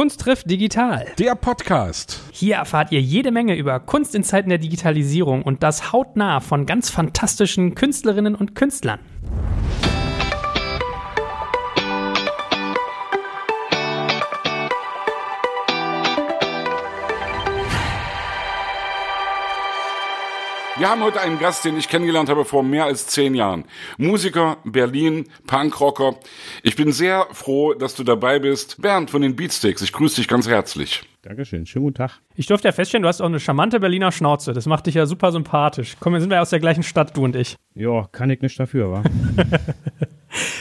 Kunst trifft digital. Der Podcast. Hier erfahrt ihr jede Menge über Kunst in Zeiten der Digitalisierung und das hautnah von ganz fantastischen Künstlerinnen und Künstlern. Wir haben heute einen Gast, den ich kennengelernt habe vor mehr als zehn Jahren. Musiker, Berlin, Punkrocker. Ich bin sehr froh, dass du dabei bist. Bernd von den Beatsticks, ich grüße dich ganz herzlich. Dankeschön, schönen guten Tag. Ich durfte ja feststellen, du hast auch eine charmante Berliner Schnauze. Das macht dich ja super sympathisch. Komm, wir sind ja aus der gleichen Stadt, du und ich. Ja, kann ich nicht dafür, wa?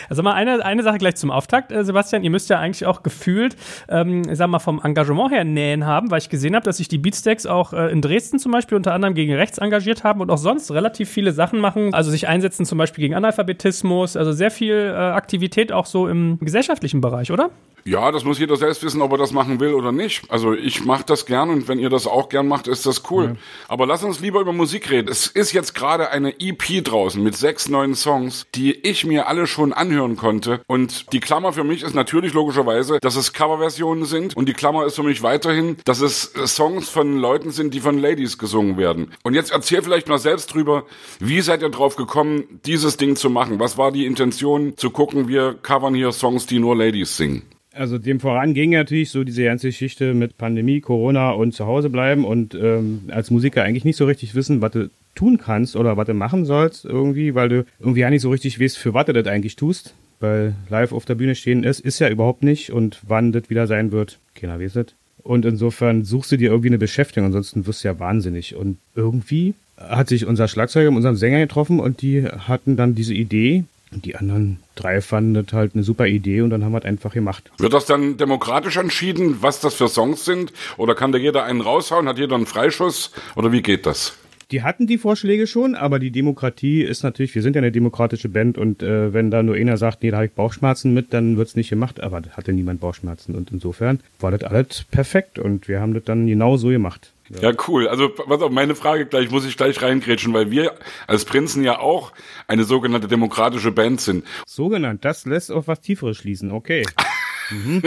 Also mal eine, eine Sache gleich zum Auftakt, äh, Sebastian. Ihr müsst ja eigentlich auch gefühlt, ähm, ich sag mal, vom Engagement her Nähen haben, weil ich gesehen habe, dass sich die Beatsteaks auch äh, in Dresden zum Beispiel unter anderem gegen rechts engagiert haben und auch sonst relativ viele Sachen machen. Also sich einsetzen zum Beispiel gegen Analphabetismus, also sehr viel äh, Aktivität auch so im gesellschaftlichen Bereich, oder? Ja, das muss jeder selbst wissen, ob er das machen will oder nicht. Also ich mache das gern und wenn ihr das auch gern macht, ist das cool. Ja. Aber lass uns lieber über Musik reden. Es ist jetzt gerade eine EP draußen mit sechs neuen Songs, die ich mir alle schon anhören konnte. Und die Klammer für mich ist natürlich logischerweise, dass es Coverversionen sind. Und die Klammer ist für mich weiterhin, dass es Songs von Leuten sind, die von Ladies gesungen werden. Und jetzt erzähl vielleicht mal selbst drüber, wie seid ihr drauf gekommen, dieses Ding zu machen? Was war die Intention, zu gucken, wir covern hier Songs, die nur Ladies singen? Also dem voran ging natürlich so diese ganze Geschichte mit Pandemie, Corona und zu Hause bleiben und ähm, als Musiker eigentlich nicht so richtig wissen, was du tun kannst oder was du machen sollst irgendwie, weil du irgendwie ja nicht so richtig weißt, für was du das eigentlich tust. Weil live auf der Bühne stehen ist, ist ja überhaupt nicht und wann das wieder sein wird, keiner weiß es. Und insofern suchst du dir irgendwie eine Beschäftigung, ansonsten wirst du ja wahnsinnig. Und irgendwie hat sich unser Schlagzeuger mit unserem Sänger getroffen und die hatten dann diese Idee, und die anderen drei fanden das halt eine super Idee und dann haben wir es einfach gemacht. Wird das dann demokratisch entschieden, was das für Songs sind? Oder kann da jeder einen raushauen? Hat jeder einen Freischuss? Oder wie geht das? Die hatten die Vorschläge schon, aber die Demokratie ist natürlich, wir sind ja eine demokratische Band und äh, wenn da nur einer sagt, nee, da habe ich Bauchschmerzen mit, dann wird's nicht gemacht, aber da hatte niemand Bauchschmerzen und insofern war das alles perfekt und wir haben das dann genau so gemacht. Ja. ja, cool. Also, was auf meine Frage gleich, muss ich gleich reingrätschen, weil wir als Prinzen ja auch eine sogenannte demokratische Band sind. Sogenannt, das lässt auf was Tieferes schließen, okay. mhm.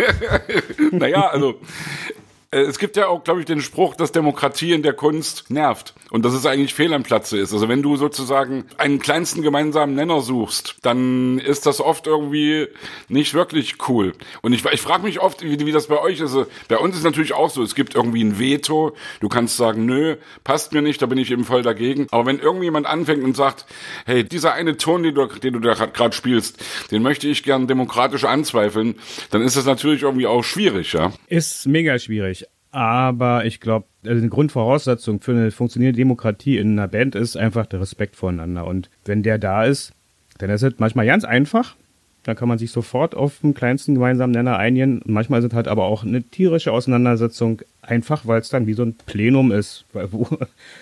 naja, also es gibt ja auch, glaube ich, den Spruch, dass Demokratie in der Kunst nervt und dass es eigentlich fehl am Platze ist. Also wenn du sozusagen einen kleinsten gemeinsamen Nenner suchst, dann ist das oft irgendwie nicht wirklich cool. Und ich, ich frage mich oft, wie, wie das bei euch ist. Also bei uns ist natürlich auch so, es gibt irgendwie ein Veto. Du kannst sagen, nö, passt mir nicht, da bin ich eben voll dagegen. Aber wenn irgendjemand anfängt und sagt, hey, dieser eine Ton, den du, den du da gerade spielst, den möchte ich gern demokratisch anzweifeln, dann ist das natürlich irgendwie auch schwierig, ja. Ist mega schwierig. Aber ich glaube, also eine Grundvoraussetzung für eine funktionierende Demokratie in einer Band ist einfach der Respekt voneinander. Und wenn der da ist, dann ist es manchmal ganz einfach. Dann kann man sich sofort auf den kleinsten gemeinsamen Nenner einigen. Manchmal ist es halt aber auch eine tierische Auseinandersetzung, einfach weil es dann wie so ein Plenum ist, wo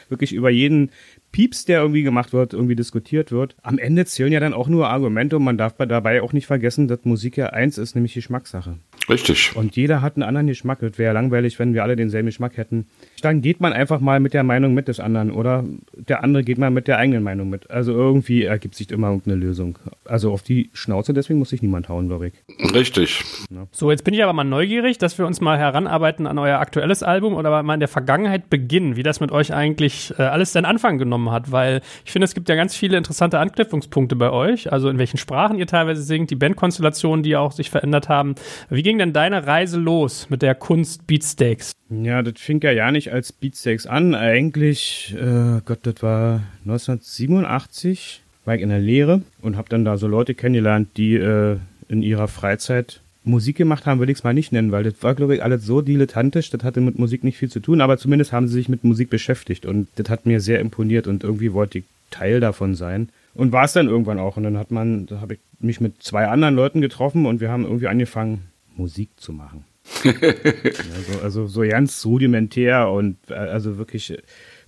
wirklich über jeden Pieps, der irgendwie gemacht wird, irgendwie diskutiert wird. Am Ende zählen ja dann auch nur Argumente und man darf dabei auch nicht vergessen, dass Musik ja eins ist, nämlich Geschmackssache. Richtig. Und jeder hat einen anderen Geschmack. Es wäre langweilig, wenn wir alle denselben Geschmack hätten. Dann geht man einfach mal mit der Meinung mit des anderen oder der andere geht mal mit der eigenen Meinung mit. Also irgendwie ergibt sich immer irgendeine Lösung. Also auf die Schnauze, deswegen muss sich niemand hauen, glaube ich. Richtig. Ja. So, jetzt bin ich aber mal neugierig, dass wir uns mal heranarbeiten an euer aktuelles Album oder mal in der Vergangenheit beginnen, wie das mit euch eigentlich äh, alles seinen Anfang genommen hat, weil ich finde, es gibt ja ganz viele interessante Anknüpfungspunkte bei euch, also in welchen Sprachen ihr teilweise singt, die Bandkonstellationen, die auch sich verändert haben. Wie ging denn deine Reise los mit der Kunst Beatsteaks? Ja, das fing ja ja nicht als Beatsteaks an. Eigentlich, äh, Gott, das war 1987, war ich in der Lehre und habe dann da so Leute kennengelernt, die äh, in ihrer Freizeit Musik gemacht haben, würde ich es mal nicht nennen, weil das war, glaube ich, alles so dilettantisch, das hatte mit Musik nicht viel zu tun, aber zumindest haben sie sich mit Musik beschäftigt und das hat mir sehr imponiert und irgendwie wollte ich Teil davon sein. Und war es dann irgendwann auch. Und dann hat man, da habe ich mich mit zwei anderen Leuten getroffen und wir haben irgendwie angefangen, Musik zu machen. also, also so ganz rudimentär und äh, also wirklich,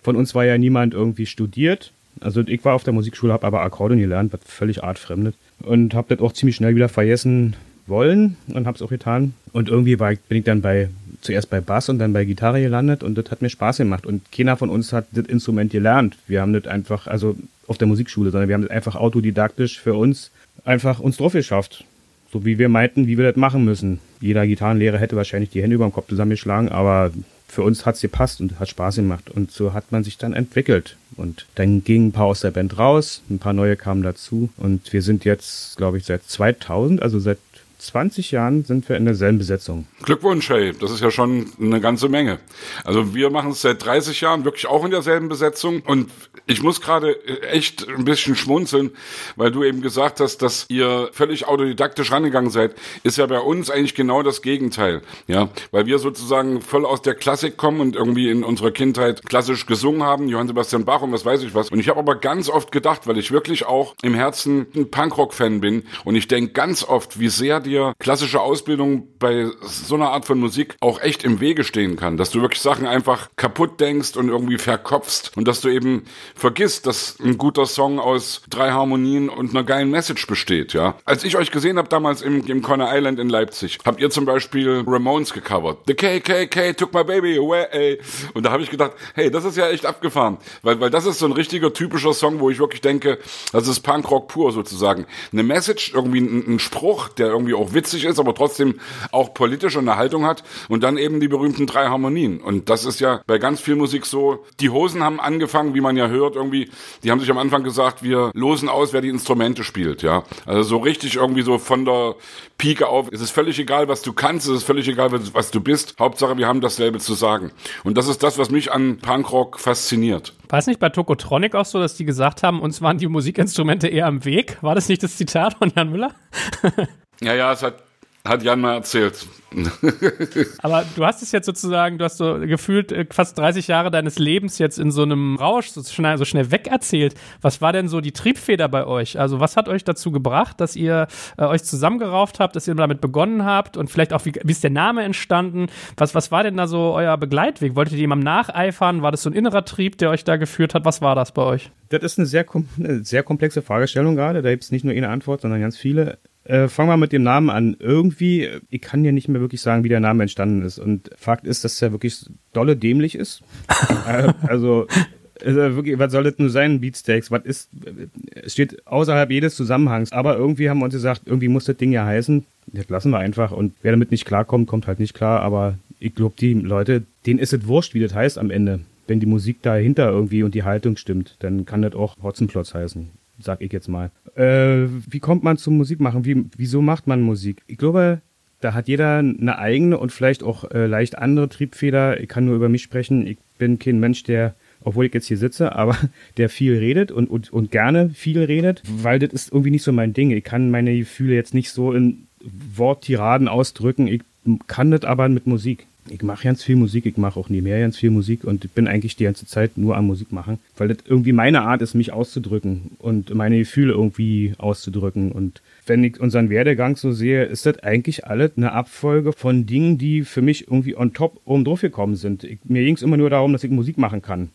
von uns war ja niemand irgendwie studiert. Also ich war auf der Musikschule, habe aber Akkordeon gelernt, was völlig artfremdet. Und habe das auch ziemlich schnell wieder vergessen wollen und habe es auch getan. Und irgendwie war, bin ich dann bei zuerst bei Bass und dann bei Gitarre gelandet und das hat mir Spaß gemacht. Und keiner von uns hat das Instrument gelernt. Wir haben das einfach, also auf der Musikschule, sondern wir haben das einfach autodidaktisch für uns einfach uns drauf geschafft so wie wir meinten, wie wir das machen müssen. Jeder Gitarrenlehrer hätte wahrscheinlich die Hände über dem Kopf zusammengeschlagen, aber für uns hat's gepasst und hat Spaß gemacht. Und so hat man sich dann entwickelt. Und dann gingen ein paar aus der Band raus, ein paar neue kamen dazu. Und wir sind jetzt, glaube ich, seit 2000, also seit 20 Jahren sind wir in derselben Besetzung. Glückwunsch, hey, das ist ja schon eine ganze Menge. Also wir machen es seit 30 Jahren wirklich auch in derselben Besetzung und ich muss gerade echt ein bisschen schmunzeln, weil du eben gesagt hast, dass ihr völlig autodidaktisch rangegangen seid, ist ja bei uns eigentlich genau das Gegenteil, ja, weil wir sozusagen voll aus der Klassik kommen und irgendwie in unserer Kindheit klassisch gesungen haben, Johann Sebastian Bach und was weiß ich was. Und ich habe aber ganz oft gedacht, weil ich wirklich auch im Herzen ein Punkrock-Fan bin und ich denke ganz oft, wie sehr die dir klassische Ausbildung bei so einer Art von Musik auch echt im Wege stehen kann. Dass du wirklich Sachen einfach kaputt denkst und irgendwie verkopfst und dass du eben vergisst, dass ein guter Song aus drei Harmonien und einer geilen Message besteht, ja. Als ich euch gesehen habe damals im, im Corner Island in Leipzig, habt ihr zum Beispiel Ramones gecovert. The KKK took my baby away. Und da habe ich gedacht, hey, das ist ja echt abgefahren. Weil, weil das ist so ein richtiger typischer Song, wo ich wirklich denke, das ist Punkrock pur sozusagen. Eine Message, irgendwie ein, ein Spruch, der irgendwie auch witzig ist, aber trotzdem auch politische Unterhaltung hat. Und dann eben die berühmten drei Harmonien. Und das ist ja bei ganz viel Musik so. Die Hosen haben angefangen, wie man ja hört, irgendwie, die haben sich am Anfang gesagt, wir losen aus, wer die Instrumente spielt, ja. Also so richtig irgendwie so von der Pike auf. Es ist völlig egal, was du kannst, es ist völlig egal, was du bist. Hauptsache, wir haben dasselbe zu sagen. Und das ist das, was mich an Punkrock fasziniert. War es nicht bei Tokotronic auch so, dass die gesagt haben, uns waren die Musikinstrumente eher am Weg? War das nicht das Zitat von Jan Müller? Ja, ja, es hat, hat Jan mal erzählt. Aber du hast es jetzt sozusagen, du hast so gefühlt äh, fast 30 Jahre deines Lebens jetzt in so einem Rausch so schnell, so schnell wegerzählt. Was war denn so die Triebfeder bei euch? Also was hat euch dazu gebracht, dass ihr äh, euch zusammengerauft habt, dass ihr damit begonnen habt und vielleicht auch, wie, wie ist der Name entstanden? Was, was war denn da so euer Begleitweg? Wolltet ihr jemandem nacheifern? War das so ein innerer Trieb, der euch da geführt hat? Was war das bei euch? Das ist eine sehr, eine sehr komplexe Fragestellung gerade. Da gibt es nicht nur eine Antwort, sondern ganz viele. Äh, fangen wir mit dem Namen an. Irgendwie, ich kann ja nicht mehr wirklich sagen, wie der Name entstanden ist. Und Fakt ist, dass er wirklich dolle dämlich ist. äh, also, wirklich, was soll das nur sein, Beatsteaks? Was ist, es steht außerhalb jedes Zusammenhangs. Aber irgendwie haben wir uns gesagt, irgendwie muss das Ding ja heißen. Das lassen wir einfach. Und wer damit nicht klarkommt, kommt halt nicht klar. Aber ich glaube, die Leute, denen ist es wurscht, wie das heißt am Ende. Wenn die Musik dahinter irgendwie und die Haltung stimmt, dann kann das auch Hotzenplotz heißen sag ich jetzt mal. Äh, wie kommt man zum Musikmachen? Wie, wieso macht man Musik? Ich glaube, da hat jeder eine eigene und vielleicht auch äh, leicht andere Triebfeder. Ich kann nur über mich sprechen. Ich bin kein Mensch, der, obwohl ich jetzt hier sitze, aber der viel redet und, und, und gerne viel redet, weil das ist irgendwie nicht so mein Ding. Ich kann meine Gefühle jetzt nicht so in Worttiraden ausdrücken. Ich kann das aber mit Musik ich mache ganz viel Musik, ich mache auch nie mehr ganz viel Musik und ich bin eigentlich die ganze Zeit nur am Musik machen, weil das irgendwie meine Art ist, mich auszudrücken und meine Gefühle irgendwie auszudrücken. Und wenn ich unseren Werdegang so sehe, ist das eigentlich alles eine Abfolge von Dingen, die für mich irgendwie on top oben drauf gekommen sind. Ich, mir ging es immer nur darum, dass ich Musik machen kann.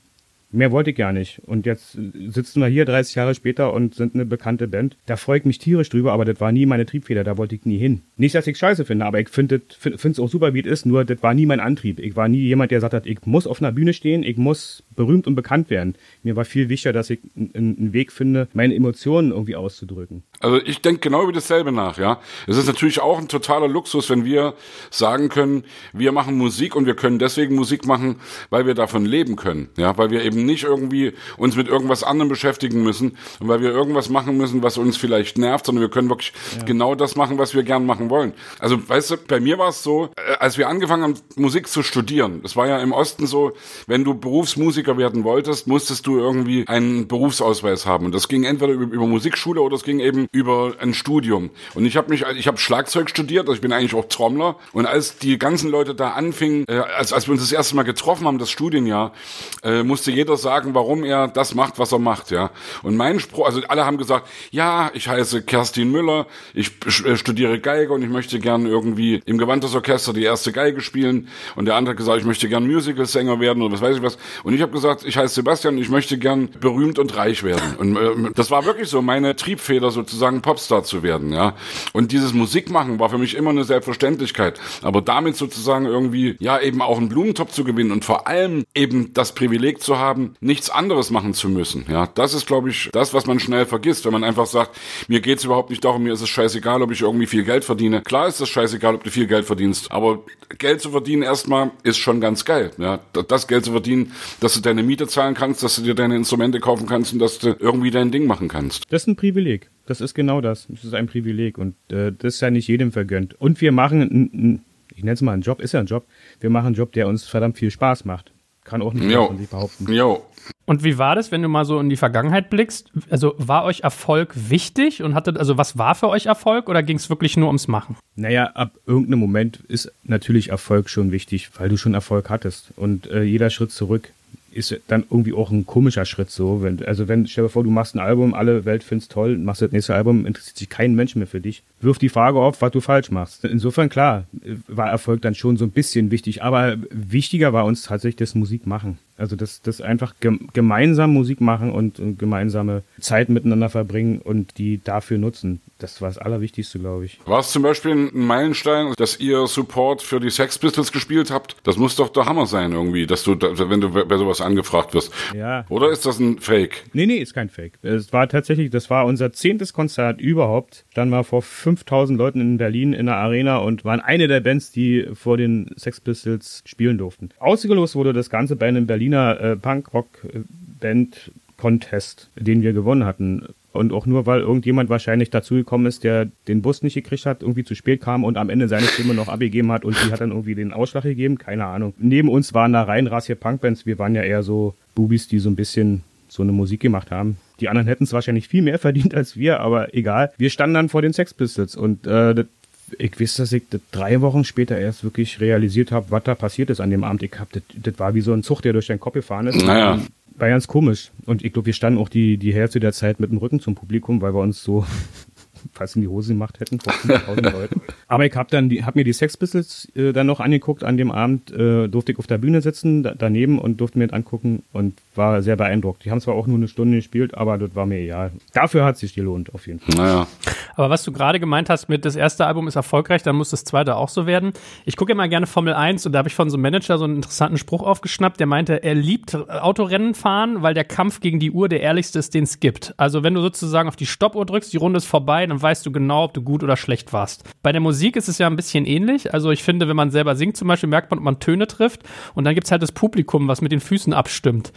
Mehr wollte ich gar nicht. Und jetzt sitzen wir hier 30 Jahre später und sind eine bekannte Band. Da freue ich mich tierisch drüber, aber das war nie meine Triebfeder, da wollte ich nie hin. Nicht, dass ich scheiße finde, aber ich finde es auch super, wie es ist, nur das war nie mein Antrieb. Ich war nie jemand, der gesagt hat, ich muss auf einer Bühne stehen, ich muss berühmt und bekannt werden. Mir war viel wichtiger, dass ich einen Weg finde, meine Emotionen irgendwie auszudrücken. Also ich denke genau über dasselbe nach, ja. Es ist natürlich auch ein totaler Luxus, wenn wir sagen können, wir machen Musik und wir können deswegen Musik machen, weil wir davon leben können, ja, weil wir eben nicht irgendwie uns mit irgendwas anderem beschäftigen müssen und weil wir irgendwas machen müssen, was uns vielleicht nervt, sondern wir können wirklich ja. genau das machen, was wir gern machen wollen. Also weißt du, bei mir war es so, äh, als wir angefangen haben, Musik zu studieren, das war ja im Osten so, wenn du Berufsmusiker werden wolltest, musstest du irgendwie einen Berufsausweis haben und das ging entweder über, über Musikschule oder es ging eben über ein Studium. Und ich habe mich, ich habe Schlagzeug studiert, also ich bin eigentlich auch Trommler. Und als die ganzen Leute da anfingen, äh, als, als wir uns das erste Mal getroffen haben, das Studienjahr, äh, musste jeder sagen, warum er das macht, was er macht, ja. Und mein Spruch, also alle haben gesagt, ja, ich heiße Kerstin Müller, ich äh, studiere Geige und ich möchte gern irgendwie im Gewandtesorchester die erste Geige spielen. Und der andere hat gesagt, ich möchte gern Musical-Sänger werden oder was weiß ich was. Und ich habe gesagt, ich heiße Sebastian und ich möchte gern berühmt und reich werden. Und äh, das war wirklich so meine Triebfeder sozusagen sozusagen Popstar zu werden, ja. Und dieses Musikmachen war für mich immer eine Selbstverständlichkeit. Aber damit sozusagen irgendwie, ja, eben auch einen Blumentopf zu gewinnen und vor allem eben das Privileg zu haben, nichts anderes machen zu müssen. Ja, das ist, glaube ich, das, was man schnell vergisst, wenn man einfach sagt, mir geht's überhaupt nicht darum, mir ist es scheißegal, ob ich irgendwie viel Geld verdiene. Klar ist es scheißegal, ob du viel Geld verdienst, aber Geld zu verdienen erstmal ist schon ganz geil. Ja, das Geld zu verdienen, dass du deine Miete zahlen kannst, dass du dir deine Instrumente kaufen kannst und dass du irgendwie dein Ding machen kannst. Das ist ein Privileg. Das ist genau das. Das ist ein Privileg und äh, das ist ja nicht jedem vergönnt. Und wir machen, ich nenne es mal einen Job, ist ja ein Job. Wir machen einen Job, der uns verdammt viel Spaß macht. Kann auch nicht jo. behaupten. Jo. Und wie war das, wenn du mal so in die Vergangenheit blickst? Also war euch Erfolg wichtig und hattet, also was war für euch Erfolg oder ging es wirklich nur ums Machen? Naja, ab irgendeinem Moment ist natürlich Erfolg schon wichtig, weil du schon Erfolg hattest. Und äh, jeder Schritt zurück ist dann irgendwie auch ein komischer Schritt so. Wenn, also wenn, stell dir vor, du machst ein Album, alle Welt find's toll, machst das nächste Album, interessiert sich kein Mensch mehr für dich. Wirf die Frage auf, was du falsch machst. Insofern klar, war Erfolg dann schon so ein bisschen wichtig, aber wichtiger war uns tatsächlich das Musikmachen. Also das, das einfach gemeinsam Musik machen und, und gemeinsame Zeit miteinander verbringen und die dafür nutzen. Das war das Allerwichtigste, glaube ich. War es zum Beispiel ein Meilenstein, dass ihr Support für die Sex Pistols gespielt habt? Das muss doch der Hammer sein irgendwie, dass du, wenn du bei sowas angefragt wirst. Ja. Oder ist das ein Fake? Nee, nee, ist kein Fake. Es war tatsächlich, das war unser zehntes Konzert überhaupt. Dann war vor 5000 Leuten in Berlin in der Arena und waren eine der Bands, die vor den Sex Pistols spielen durften. Ausgelost wurde das Ganze bei einem Berlin Berliner äh, Punkrock-Band Contest, den wir gewonnen hatten. Und auch nur, weil irgendjemand wahrscheinlich dazugekommen ist, der den Bus nicht gekriegt hat, irgendwie zu spät kam und am Ende seine Stimme noch abgegeben hat und die hat dann irgendwie den Ausschlag gegeben, keine Ahnung. Neben uns waren da rein rassige Punkbands, wir waren ja eher so Bubis, die so ein bisschen so eine Musik gemacht haben. Die anderen hätten es wahrscheinlich viel mehr verdient als wir, aber egal. Wir standen dann vor den Sex Pistols und äh, das ich weiß, dass ich das drei Wochen später erst wirklich realisiert habe, was da passiert ist an dem Abend. Ich hab, das, das war wie so ein Zug, der durch deinen Kopf gefahren ist. Naja. War ganz komisch. Und ich glaube, wir standen auch die, die Hälfte der Zeit mit dem Rücken zum Publikum, weil wir uns so fast in die Hose gemacht hätten vor 5000 Leuten. Aber ich habe dann die, hab mir die Sex Pistols äh, dann noch angeguckt an dem Abend, äh, durfte ich auf der Bühne sitzen da, daneben und durfte mir das angucken und war sehr beeindruckt. Die haben zwar auch nur eine Stunde gespielt, aber das war mir egal. Dafür hat es sich gelohnt, auf jeden Fall. Naja. Aber was du gerade gemeint hast mit das erste Album ist erfolgreich, dann muss das zweite auch so werden. Ich gucke immer gerne Formel 1 und da habe ich von so einem Manager so einen interessanten Spruch aufgeschnappt, der meinte, er liebt Autorennen fahren, weil der Kampf gegen die Uhr der ehrlichste ist, den es gibt. Also wenn du sozusagen auf die Stoppuhr drückst, die Runde ist vorbei, dann weißt du genau, ob du gut oder schlecht warst. Bei der Musik ist es ja ein bisschen ähnlich. Also ich finde, wenn man selber singt zum Beispiel, merkt man, ob man Töne trifft und dann gibt es halt das Publikum, was mit den Füßen abstimmt.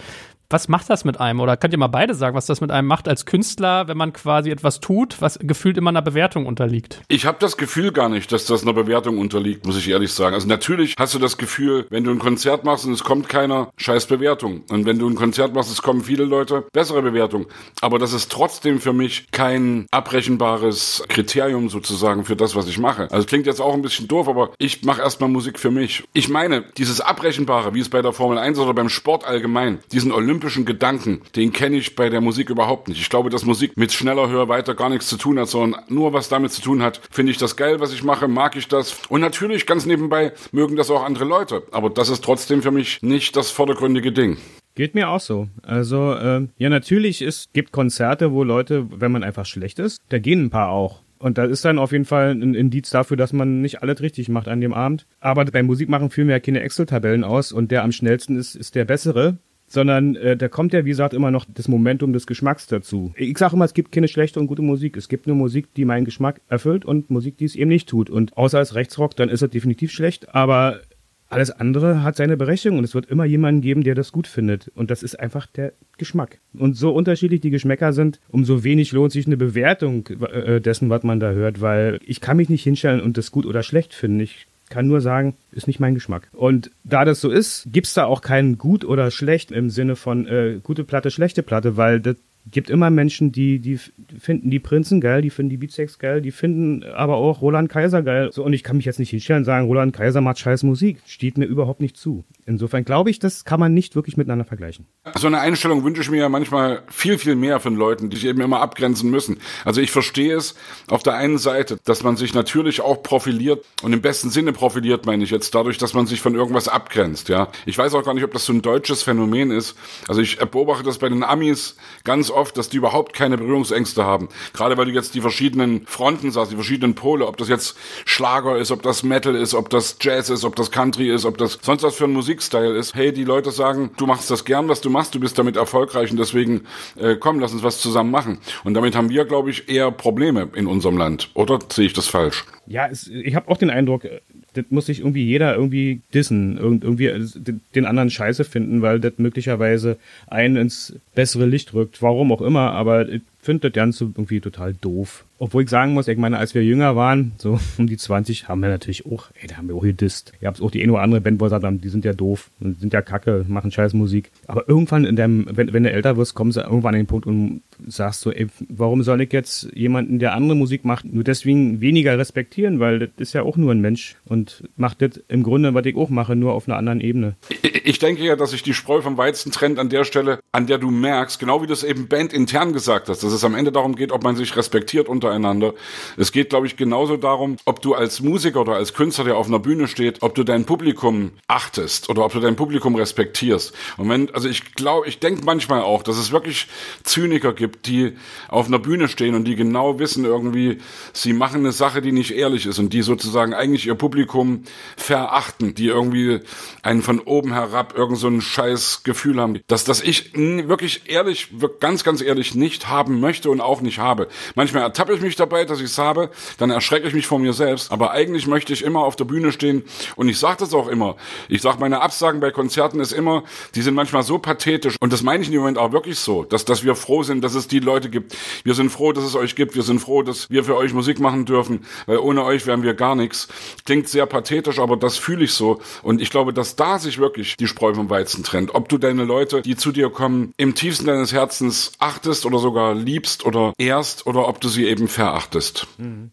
Was macht das mit einem? Oder könnt ihr mal beide sagen, was das mit einem macht als Künstler, wenn man quasi etwas tut, was gefühlt immer einer Bewertung unterliegt? Ich habe das Gefühl gar nicht, dass das einer Bewertung unterliegt, muss ich ehrlich sagen. Also natürlich hast du das Gefühl, wenn du ein Konzert machst und es kommt keiner, scheiß Bewertung. Und wenn du ein Konzert machst, es kommen viele Leute, bessere Bewertung. Aber das ist trotzdem für mich kein abrechenbares Kriterium sozusagen für das, was ich mache. Also klingt jetzt auch ein bisschen doof, aber ich mache erstmal Musik für mich. Ich meine, dieses Abrechenbare, wie es bei der Formel 1 oder beim Sport allgemein, diesen Olymp olympischen Gedanken, den kenne ich bei der Musik überhaupt nicht. Ich glaube, dass Musik mit schneller, höher, weiter gar nichts zu tun hat, sondern nur was damit zu tun hat. Finde ich das geil, was ich mache, mag ich das. Und natürlich, ganz nebenbei, mögen das auch andere Leute. Aber das ist trotzdem für mich nicht das vordergründige Ding. Geht mir auch so. Also, äh, ja, natürlich, es gibt Konzerte, wo Leute, wenn man einfach schlecht ist, da gehen ein paar auch. Und das ist dann auf jeden Fall ein Indiz dafür, dass man nicht alles richtig macht an dem Abend. Aber beim Musikmachen führen wir ja keine Excel-Tabellen aus und der am schnellsten ist, ist der bessere sondern äh, da kommt ja, wie gesagt, immer noch das Momentum des Geschmacks dazu. Ich sage immer, es gibt keine schlechte und gute Musik. Es gibt nur Musik, die meinen Geschmack erfüllt und Musik, die es eben nicht tut. Und außer als Rechtsrock, dann ist er definitiv schlecht, aber alles andere hat seine Berechtigung und es wird immer jemanden geben, der das gut findet. Und das ist einfach der Geschmack. Und so unterschiedlich die Geschmäcker sind, umso wenig lohnt sich eine Bewertung äh, dessen, was man da hört, weil ich kann mich nicht hinstellen und das gut oder schlecht finden. Ich kann nur sagen, ist nicht mein Geschmack. Und da das so ist, gibt's da auch kein gut oder schlecht im Sinne von äh, gute Platte, schlechte Platte, weil das gibt immer Menschen, die, die finden die Prinzen geil, die finden die Beatsex geil, die finden aber auch Roland Kaiser geil. So, und ich kann mich jetzt nicht hinstellen und sagen, Roland Kaiser macht scheiß Musik. Steht mir überhaupt nicht zu. Insofern glaube ich, das kann man nicht wirklich miteinander vergleichen. So eine Einstellung wünsche ich mir ja manchmal viel, viel mehr von Leuten, die sich eben immer abgrenzen müssen. Also ich verstehe es auf der einen Seite, dass man sich natürlich auch profiliert und im besten Sinne profiliert, meine ich jetzt, dadurch, dass man sich von irgendwas abgrenzt, ja. Ich weiß auch gar nicht, ob das so ein deutsches Phänomen ist. Also ich beobachte das bei den Amis ganz oft, dass die überhaupt keine Berührungsängste haben. Gerade weil du jetzt die verschiedenen Fronten sagst, die verschiedenen Pole, ob das jetzt Schlager ist, ob das Metal ist, ob das Jazz ist, ob das Country ist, ob das sonst was für ein Musik Musikstyle ist, hey, die Leute sagen, du machst das gern, was du machst, du bist damit erfolgreich und deswegen äh, komm, lass uns was zusammen machen. Und damit haben wir, glaube ich, eher Probleme in unserem Land. Oder sehe ich das falsch? Ja, es, ich habe auch den Eindruck, äh, das muss sich irgendwie jeder irgendwie dissen, irgendwie äh, den anderen scheiße finden, weil das möglicherweise einen ins bessere Licht rückt. Warum auch immer, aber ich finde das Ganze irgendwie total doof. Obwohl ich sagen muss, ich meine, als wir jünger waren, so um die 20, haben wir natürlich auch, ey, da haben wir auch gedisst. Ihr habt auch die eine oder andere Band, wo gesagt haben, die sind ja doof sind ja kacke, machen scheiß Musik. Aber irgendwann in deinem, wenn, wenn du älter wirst, kommst du irgendwann an den Punkt und sagst so, ey, warum soll ich jetzt jemanden, der andere Musik macht, nur deswegen weniger respektieren, weil das ist ja auch nur ein Mensch und macht das im Grunde, was ich auch mache, nur auf einer anderen Ebene. Ich, denke ja, dass sich die Spreu vom Weizen trennt an der Stelle, an der du merkst, genau wie du es eben bandintern gesagt hast, dass es am Ende darum geht, ob man sich respektiert untereinander. Es geht, glaube ich, genauso darum, ob du als Musiker oder als Künstler, der auf einer Bühne steht, ob du dein Publikum achtest oder ob du dein Publikum respektierst. Und wenn, also ich glaube, ich denke manchmal auch, dass es wirklich Zyniker gibt, die auf einer Bühne stehen und die genau wissen irgendwie, sie machen eine Sache, die nicht ehrlich ist und die sozusagen eigentlich ihr Publikum verachten, die irgendwie einen von oben herab irgend so ein scheiß Gefühl haben, dass, dass ich wirklich ehrlich, ganz, ganz ehrlich nicht haben möchte und auch nicht habe. Manchmal ertappe ich mich dabei, dass ich es habe, dann erschrecke ich mich vor mir selbst, aber eigentlich möchte ich immer auf der Bühne stehen und ich sage das auch immer. Ich sage, meine Absagen bei Konzerten ist immer, die sind manchmal so pathetisch und das meine ich im Moment auch wirklich so, dass, dass wir froh sind, dass es die Leute gibt. Wir sind froh, dass es euch gibt. Wir sind froh, dass wir für euch Musik machen dürfen, weil ohne euch wären wir gar nichts. Klingt sehr pathetisch, aber das fühle ich so und ich glaube, dass da sich wirklich die Spreu vom Weizen trennt. Ob du deine Leute, die zu dir kommen, im tiefsten deines Herzens achtest oder sogar liebst oder ehrst oder ob du sie eben verachtest. Mhm.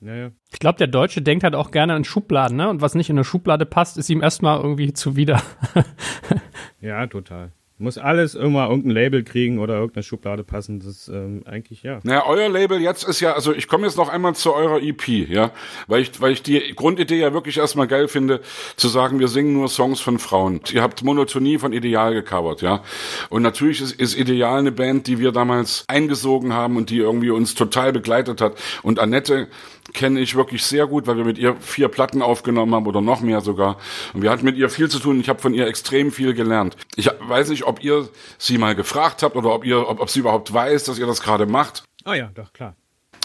Ja, Ich glaube, der Deutsche denkt halt auch gerne an Schubladen, ne? Und was nicht in eine Schublade passt, ist ihm erstmal irgendwie zuwider. ja, total. Muss alles immer irgendein Label kriegen oder irgendeine Schublade passen. Das ist ähm, eigentlich, ja. Naja, euer Label jetzt ist ja, also ich komme jetzt noch einmal zu eurer EP, ja, weil ich, weil ich die Grundidee ja wirklich erstmal geil finde, zu sagen, wir singen nur Songs von Frauen. Ihr habt Monotonie von Ideal gecovert, ja. Und natürlich ist, ist Ideal eine Band, die wir damals eingesogen haben und die irgendwie uns total begleitet hat. Und Annette kenne ich wirklich sehr gut, weil wir mit ihr vier Platten aufgenommen haben oder noch mehr sogar. Und wir hatten mit ihr viel zu tun. Ich habe von ihr extrem viel gelernt. Ich weiß nicht, ob ihr sie mal gefragt habt oder ob ihr, ob, ob sie überhaupt weiß, dass ihr das gerade macht. Ah ja, doch klar.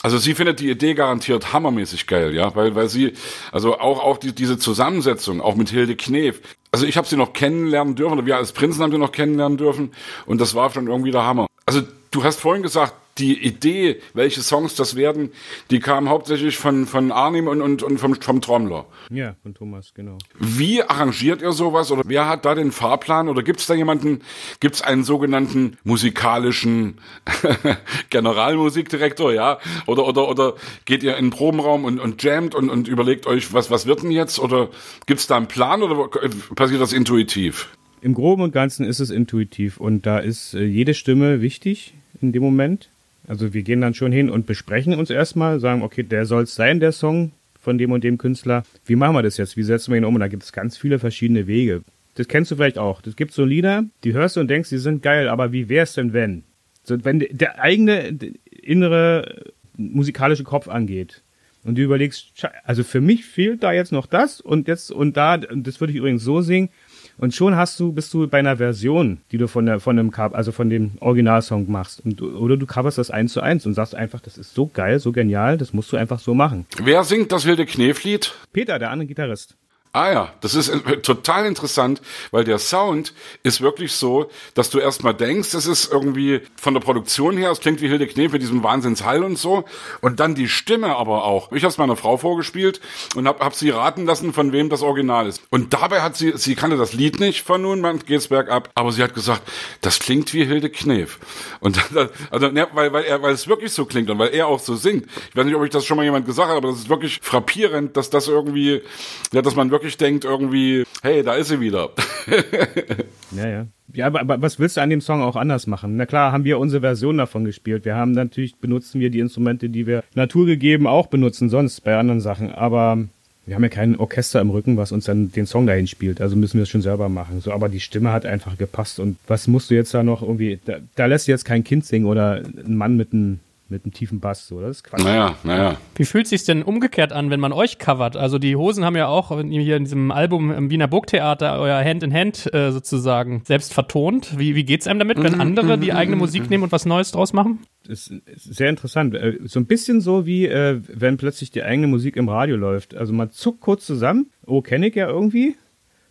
Also sie findet die Idee garantiert hammermäßig geil, ja, weil weil sie also auch auch die, diese Zusammensetzung, auch mit Hilde Knef. Also ich habe sie noch kennenlernen dürfen, oder wir als Prinzen haben sie noch kennenlernen dürfen und das war schon irgendwie der Hammer. Also du hast vorhin gesagt, die Idee, welche Songs das werden, die kam hauptsächlich von, von Arnim und, und, und vom, vom Trommler. Ja, von Thomas, genau. Wie arrangiert ihr sowas oder wer hat da den Fahrplan oder gibt es da jemanden, gibt es einen sogenannten musikalischen Generalmusikdirektor, ja? Oder, oder, oder geht ihr in den Probenraum und, und jammt und, und überlegt euch, was, was wird denn jetzt? Oder gibt es da einen Plan oder passiert das intuitiv? Im Groben und Ganzen ist es intuitiv und da ist äh, jede Stimme wichtig in dem Moment. Also wir gehen dann schon hin und besprechen uns erstmal, sagen, okay, der soll es sein, der Song von dem und dem Künstler. Wie machen wir das jetzt? Wie setzen wir ihn um? Und da gibt es ganz viele verschiedene Wege. Das kennst du vielleicht auch. Es gibt so Lieder, die hörst du und denkst, die sind geil, aber wie wär's denn, wenn? So, wenn der eigene innere musikalische Kopf angeht und du überlegst, also für mich fehlt da jetzt noch das und jetzt und da, das würde ich übrigens so singen, und schon hast du, bist du bei einer Version, die du von der, von dem also von dem Originalsong machst. Und, oder du coverst das eins zu eins und sagst einfach, das ist so geil, so genial, das musst du einfach so machen. Wer singt das wilde Kneflied? Peter, der andere Gitarrist. Ah ja, das ist total interessant, weil der Sound ist wirklich so, dass du erstmal denkst, es ist irgendwie von der Produktion her, es klingt wie Hilde Knef mit diesem Wahnsinnshall und so. Und dann die Stimme aber auch. Ich habe es meiner Frau vorgespielt und habe hab sie raten lassen, von wem das Original ist. Und dabei hat sie, sie kannte das Lied nicht von nun, man geht's bergab, aber sie hat gesagt, das klingt wie Hilde Knef. Und dann, also, ne, weil, weil, er, weil es wirklich so klingt und weil er auch so singt. Ich weiß nicht, ob ich das schon mal jemand gesagt habe, aber das ist wirklich frappierend, dass das irgendwie, ja, dass man wirklich wirklich denkt irgendwie, hey, da ist sie wieder. ja, ja. Ja, aber, aber was willst du an dem Song auch anders machen? Na klar, haben wir unsere Version davon gespielt. Wir haben natürlich, benutzen wir die Instrumente, die wir naturgegeben auch benutzen, sonst bei anderen Sachen. Aber wir haben ja kein Orchester im Rücken, was uns dann den Song dahin spielt. Also müssen wir es schon selber machen. So, aber die Stimme hat einfach gepasst. Und was musst du jetzt da noch irgendwie, da, da lässt du jetzt kein Kind singen oder ein Mann mit einem mit einem tiefen Bass. So, das ist Quatsch. Naja, naja. Wie fühlt es sich denn umgekehrt an, wenn man euch covert? Also die Hosen haben ja auch hier in diesem Album im Wiener Burgtheater euer Hand in Hand äh, sozusagen selbst vertont. Wie, wie geht's einem damit, wenn Mhm, andere die eigene Musik nehmen und was Neues draus machen? ist, ist sehr interessant. Äh, So ein bisschen so wie, äh, wenn plötzlich die eigene Musik im Radio läuft. Also man zuckt kurz zusammen, oh, kenne ich ja irgendwie.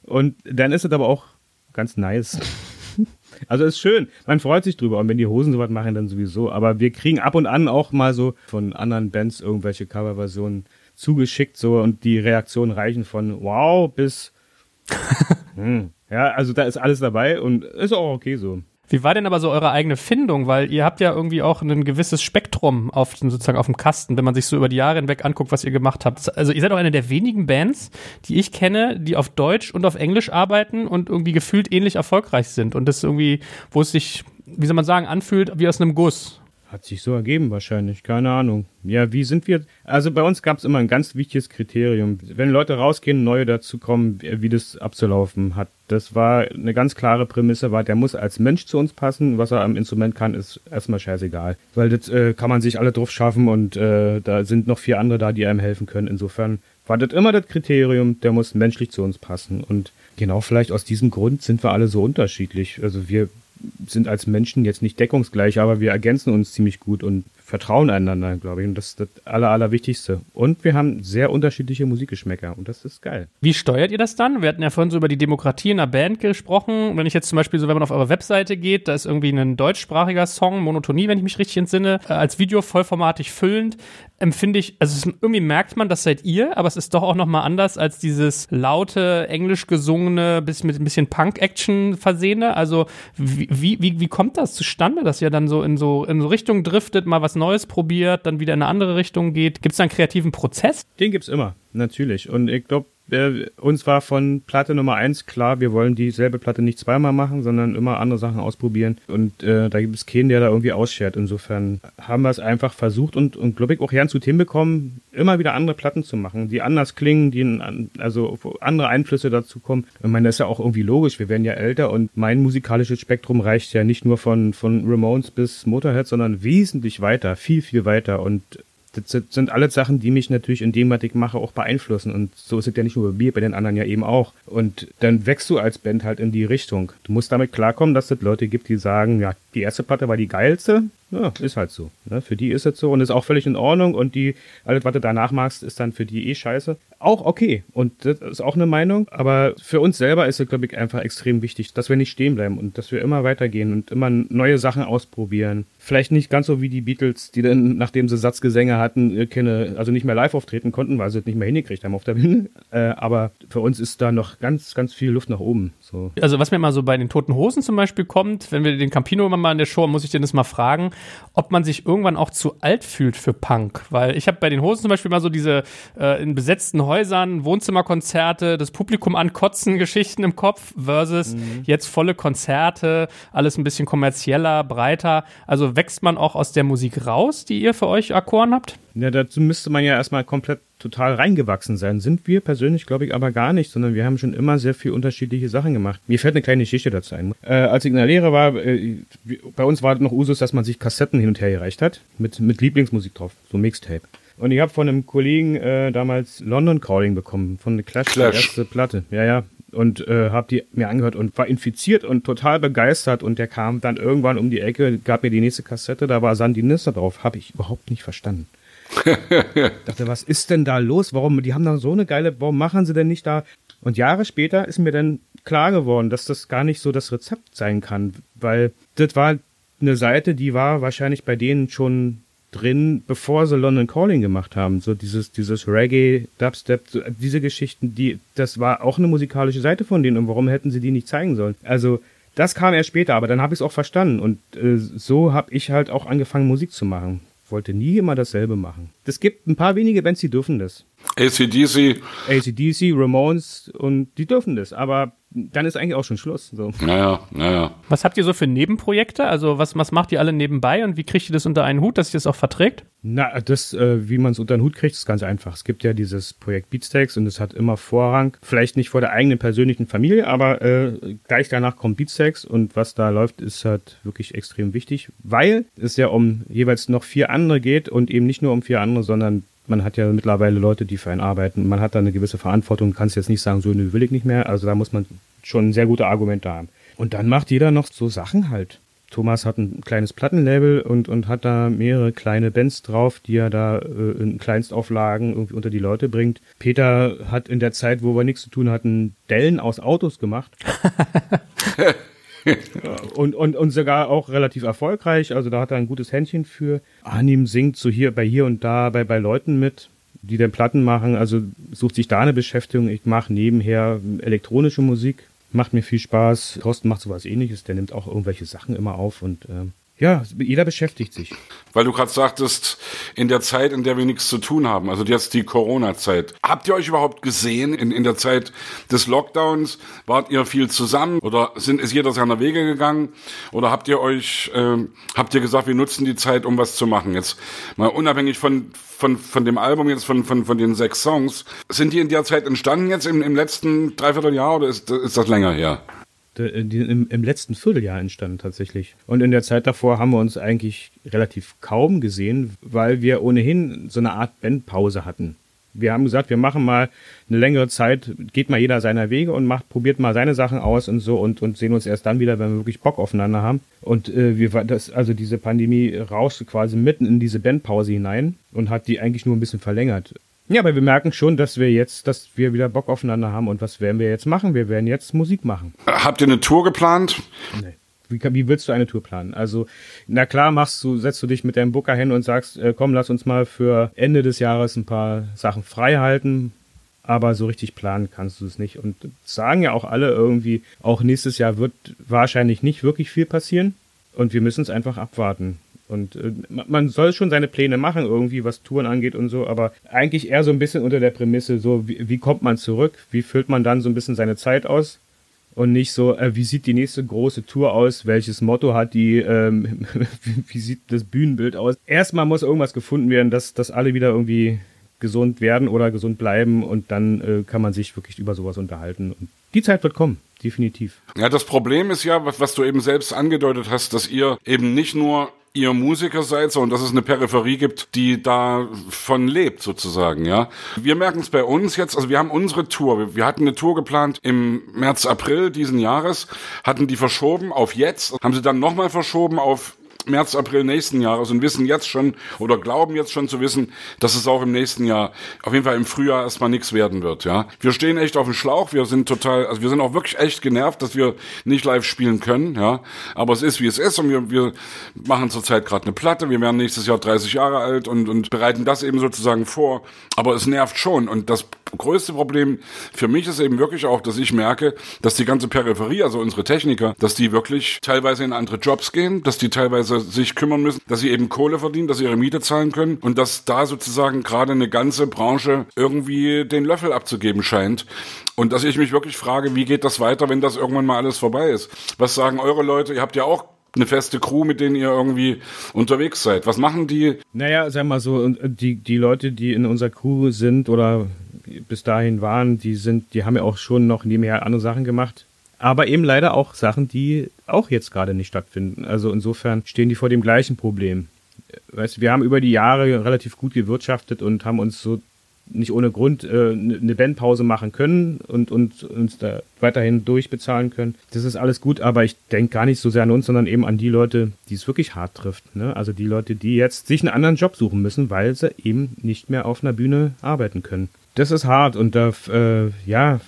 Und dann ist es aber auch ganz nice. Also ist schön, man freut sich drüber und wenn die Hosen sowas machen, dann sowieso. Aber wir kriegen ab und an auch mal so von anderen Bands irgendwelche Coverversionen zugeschickt so und die Reaktionen reichen von wow bis hm. ja, also da ist alles dabei und ist auch okay so. Wie war denn aber so eure eigene Findung? Weil ihr habt ja irgendwie auch ein gewisses Spektrum auf sozusagen auf dem Kasten, wenn man sich so über die Jahre hinweg anguckt, was ihr gemacht habt. Also ihr seid auch eine der wenigen Bands, die ich kenne, die auf Deutsch und auf Englisch arbeiten und irgendwie gefühlt ähnlich erfolgreich sind. Und das irgendwie, wo es sich, wie soll man sagen, anfühlt wie aus einem Guss. Hat sich so ergeben wahrscheinlich, keine Ahnung. Ja, wie sind wir? Also bei uns gab es immer ein ganz wichtiges Kriterium. Wenn Leute rausgehen, neue dazukommen, wie wie das abzulaufen hat. Das war eine ganz klare Prämisse, war, der muss als Mensch zu uns passen. Was er am Instrument kann, ist erstmal scheißegal. Weil das äh, kann man sich alle drauf schaffen und äh, da sind noch vier andere da, die einem helfen können. Insofern war das immer das Kriterium, der muss menschlich zu uns passen. Und genau vielleicht aus diesem Grund sind wir alle so unterschiedlich. Also wir sind als Menschen jetzt nicht deckungsgleich, aber wir ergänzen uns ziemlich gut und vertrauen einander, glaube ich. Und das ist das Aller, Allerwichtigste. Und wir haben sehr unterschiedliche Musikgeschmäcker und das ist geil. Wie steuert ihr das dann? Wir hatten ja vorhin so über die Demokratie in der Band gesprochen. Wenn ich jetzt zum Beispiel so, wenn man auf eure Webseite geht, da ist irgendwie ein deutschsprachiger Song, Monotonie, wenn ich mich richtig entsinne, äh, als Video vollformatig füllend, empfinde ich, also es, irgendwie merkt man, das seid ihr, aber es ist doch auch nochmal anders als dieses laute, englisch gesungene, bis mit ein bisschen Punk-Action versehene. Also wie, wie, wie, kommt das zustande, dass ihr dann so in so in so Richtung driftet, mal was Neues probiert, dann wieder in eine andere Richtung geht? Gibt es da einen kreativen Prozess? Den gibt's immer, natürlich. Und ich glaube, äh, uns war von Platte Nummer eins klar, wir wollen dieselbe Platte nicht zweimal machen, sondern immer andere Sachen ausprobieren. Und äh, da gibt es keinen, der da irgendwie ausschert. Insofern haben wir es einfach versucht und, und glaube ich auch ganz gut hinbekommen, immer wieder andere Platten zu machen, die anders klingen, die in, also andere Einflüsse dazu kommen. Ich meine, das ist ja auch irgendwie logisch. Wir werden ja älter und mein musikalisches Spektrum reicht ja nicht nur von, von Ramones bis Motorhead, sondern wesentlich weiter, viel, viel weiter. Und das sind- alles Sachen, die mich natürlich in dem, was ich mache, auch beeinflussen. Und so ist es ja nicht nur bei mir, bei den anderen ja eben auch. Und dann wächst du als Band halt in die Richtung. Du musst damit klarkommen, dass es Leute gibt, die sagen, ja, die erste Platte war die geilste. Ja, ist halt so. Ne? Für die ist es so und ist auch völlig in Ordnung. Und die, alles, was du danach magst, ist dann für die eh scheiße. Auch okay. Und das ist auch eine Meinung. Aber für uns selber ist es, glaube ich, einfach extrem wichtig, dass wir nicht stehen bleiben und dass wir immer weitergehen und immer neue Sachen ausprobieren. Vielleicht nicht ganz so wie die Beatles, die dann, nachdem sie Satzgesänge hatten, äh, keine, also nicht mehr live auftreten konnten, weil sie es nicht mehr hingekriegt haben auf der Bühne. Äh, aber für uns ist da noch ganz, ganz viel Luft nach oben. So. Also was mir mal so bei den Toten Hosen zum Beispiel kommt, wenn wir den Campino immer mal in der Show haben, muss ich den das mal fragen, ob man sich irgendwann auch zu alt fühlt für Punk. Weil ich habe bei den Hosen zum Beispiel mal so diese äh, in besetzten Häusern, Wohnzimmerkonzerte, das Publikum ankotzen Geschichten im Kopf versus jetzt volle Konzerte, alles ein bisschen kommerzieller, breiter. Also wächst man auch aus der Musik raus, die ihr für euch erkoren habt? Ja, dazu müsste man ja erstmal komplett total reingewachsen sein. Sind wir persönlich, glaube ich, aber gar nicht, sondern wir haben schon immer sehr viel unterschiedliche Sachen gemacht. Mir fällt eine kleine Geschichte dazu ein. Äh, als ich in der Lehre war, äh, bei uns war noch Usus, dass man sich Kassetten hin und her gereicht hat, mit, mit Lieblingsmusik drauf, so Mixtape. Und ich habe von einem Kollegen äh, damals London Calling bekommen, von Clash, Clash. die erste Platte. Ja, ja. Und äh, habe die mir angehört und war infiziert und total begeistert. Und der kam dann irgendwann um die Ecke, gab mir die nächste Kassette, da war Sandinista drauf. Habe ich überhaupt nicht verstanden dachte, was ist denn da los? Warum, die haben da so eine geile, warum machen sie denn nicht da? Und Jahre später ist mir dann klar geworden, dass das gar nicht so das Rezept sein kann, weil das war eine Seite, die war wahrscheinlich bei denen schon drin, bevor sie London Calling gemacht haben. So dieses, dieses Reggae, Dubstep, diese Geschichten, die, das war auch eine musikalische Seite von denen und warum hätten sie die nicht zeigen sollen? Also, das kam erst später, aber dann habe ich es auch verstanden und äh, so habe ich halt auch angefangen, Musik zu machen wollte nie immer dasselbe machen. Es gibt ein paar wenige Bands, die dürfen das. ACDC. ACDC, Ramones und die dürfen das, aber dann ist eigentlich auch schon Schluss. So. Naja, naja. Was habt ihr so für Nebenprojekte? Also was, was macht ihr alle nebenbei und wie kriegt ihr das unter einen Hut, dass ihr das auch verträgt? Na, das, äh, wie man es unter den Hut kriegt, ist ganz einfach. Es gibt ja dieses Projekt Beatsteaks und es hat immer Vorrang. Vielleicht nicht vor der eigenen persönlichen Familie, aber äh, gleich danach kommt Beatsteaks und was da läuft, ist halt wirklich extrem wichtig, weil es ja um jeweils noch vier andere geht und eben nicht nur um vier andere, sondern man hat ja mittlerweile Leute, die für einen arbeiten. Man hat da eine gewisse Verantwortung, kann es jetzt nicht sagen, so nö, will ich nicht mehr. Also da muss man schon sehr gute Argumente haben. Und dann macht jeder noch so Sachen halt. Thomas hat ein kleines Plattenlabel und, und hat da mehrere kleine Bands drauf, die er da äh, in Kleinstauflagen irgendwie unter die Leute bringt. Peter hat in der Zeit, wo wir nichts zu tun hatten, Dellen aus Autos gemacht. und, und, und sogar auch relativ erfolgreich. Also da hat er ein gutes Händchen für. Anim singt so hier bei hier und da bei, bei Leuten mit, die dann Platten machen. Also sucht sich da eine Beschäftigung. Ich mache nebenher elektronische Musik. Macht mir viel Spaß. Thorsten macht sowas ähnliches. Der nimmt auch irgendwelche Sachen immer auf und ähm, ja, jeder beschäftigt sich. Weil du gerade sagtest, in der Zeit, in der wir nichts zu tun haben, also jetzt die Corona-Zeit. Habt ihr euch überhaupt gesehen in, in der Zeit des Lockdowns? Wart ihr viel zusammen oder sind, ist jeder seiner Wege gegangen? Oder habt ihr euch, äh, habt ihr gesagt, wir nutzen die Zeit, um was zu machen? Jetzt mal unabhängig von, von, von dem Album, jetzt von, von, von den sechs Songs. Sind die in der Zeit entstanden jetzt im, im letzten Dreivierteljahr oder ist, ist das länger her? Äh, im, im letzten Vierteljahr entstanden tatsächlich. Und in der Zeit davor haben wir uns eigentlich relativ kaum gesehen, weil wir ohnehin so eine Art Bandpause hatten. Wir haben gesagt, wir machen mal eine längere Zeit, geht mal jeder seiner Wege und macht, probiert mal seine Sachen aus und so und, und sehen uns erst dann wieder, wenn wir wirklich Bock aufeinander haben. Und äh, wir das, also diese Pandemie rauschte quasi mitten in diese Bandpause hinein und hat die eigentlich nur ein bisschen verlängert. Ja, aber wir merken schon, dass wir jetzt, dass wir wieder Bock aufeinander haben. Und was werden wir jetzt machen? Wir werden jetzt Musik machen. Habt ihr eine Tour geplant? Nee. Wie, wie willst du eine Tour planen? Also, na klar, machst du, setzt du dich mit deinem Booker hin und sagst, äh, komm, lass uns mal für Ende des Jahres ein paar Sachen frei halten. Aber so richtig planen kannst du es nicht. Und sagen ja auch alle irgendwie, auch nächstes Jahr wird wahrscheinlich nicht wirklich viel passieren. Und wir müssen es einfach abwarten. Und äh, man soll schon seine Pläne machen, irgendwie, was Touren angeht und so, aber eigentlich eher so ein bisschen unter der Prämisse, so, wie, wie kommt man zurück? Wie füllt man dann so ein bisschen seine Zeit aus? Und nicht so, äh, wie sieht die nächste große Tour aus? Welches Motto hat die? Ähm, wie sieht das Bühnenbild aus? Erstmal muss irgendwas gefunden werden, dass, dass alle wieder irgendwie gesund werden oder gesund bleiben und dann äh, kann man sich wirklich über sowas unterhalten. Und die Zeit wird kommen definitiv. Ja, das Problem ist ja, was, du eben selbst angedeutet hast, dass ihr eben nicht nur ihr Musiker seid, sondern dass es eine Peripherie gibt, die davon lebt sozusagen, ja. Wir merken es bei uns jetzt, also wir haben unsere Tour, wir hatten eine Tour geplant im März, April diesen Jahres, hatten die verschoben auf jetzt, haben sie dann nochmal verschoben auf März, April nächsten Jahres und wissen jetzt schon oder glauben jetzt schon zu wissen, dass es auch im nächsten Jahr, auf jeden Fall im Frühjahr erstmal nichts werden wird, ja. Wir stehen echt auf dem Schlauch, wir sind total, also wir sind auch wirklich echt genervt, dass wir nicht live spielen können, ja. Aber es ist, wie es ist und wir, wir machen zurzeit gerade eine Platte, wir werden nächstes Jahr 30 Jahre alt und, und bereiten das eben sozusagen vor. Aber es nervt schon und das größte Problem für mich ist eben wirklich auch, dass ich merke, dass die ganze Peripherie, also unsere Techniker, dass die wirklich teilweise in andere Jobs gehen, dass die teilweise sich kümmern müssen, dass sie eben Kohle verdienen, dass sie ihre Miete zahlen können und dass da sozusagen gerade eine ganze Branche irgendwie den Löffel abzugeben scheint. Und dass ich mich wirklich frage, wie geht das weiter, wenn das irgendwann mal alles vorbei ist? Was sagen eure Leute? Ihr habt ja auch eine feste Crew, mit denen ihr irgendwie unterwegs seid. Was machen die? Naja, sag mal so, die, die Leute, die in unserer Crew sind oder bis dahin waren, die sind, die haben ja auch schon noch nebenher andere Sachen gemacht. Aber eben leider auch Sachen, die auch jetzt gerade nicht stattfinden. Also insofern stehen die vor dem gleichen Problem. Weißt du, wir haben über die Jahre relativ gut gewirtschaftet und haben uns so nicht ohne Grund äh, eine Bandpause machen können und, und uns da weiterhin durchbezahlen können. Das ist alles gut, aber ich denke gar nicht so sehr an uns, sondern eben an die Leute, die es wirklich hart trifft. Ne? Also die Leute, die jetzt sich einen anderen Job suchen müssen, weil sie eben nicht mehr auf einer Bühne arbeiten können das ist hart und da, äh, ja,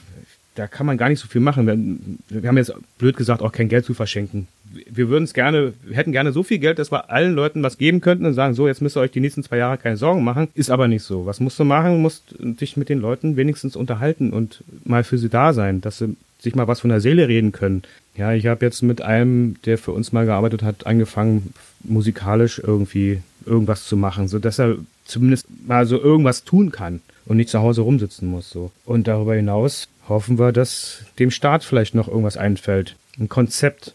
da kann man gar nicht so viel machen. Wir, wir haben jetzt blöd gesagt auch kein Geld zu verschenken. Wir würden es gerne, hätten gerne so viel Geld, dass wir allen Leuten was geben könnten und sagen, so, jetzt müsst ihr euch die nächsten zwei Jahre keine Sorgen machen. Ist aber nicht so. Was musst du machen? Du musst dich mit den Leuten wenigstens unterhalten und mal für sie da sein, dass sie sich mal was von der Seele reden können. Ja, ich habe jetzt mit einem, der für uns mal gearbeitet hat, angefangen, musikalisch irgendwie irgendwas zu machen, so dass er zumindest mal so irgendwas tun kann und nicht zu Hause rumsitzen muss. So. Und darüber hinaus hoffen wir, dass dem Staat vielleicht noch irgendwas einfällt. Ein Konzept.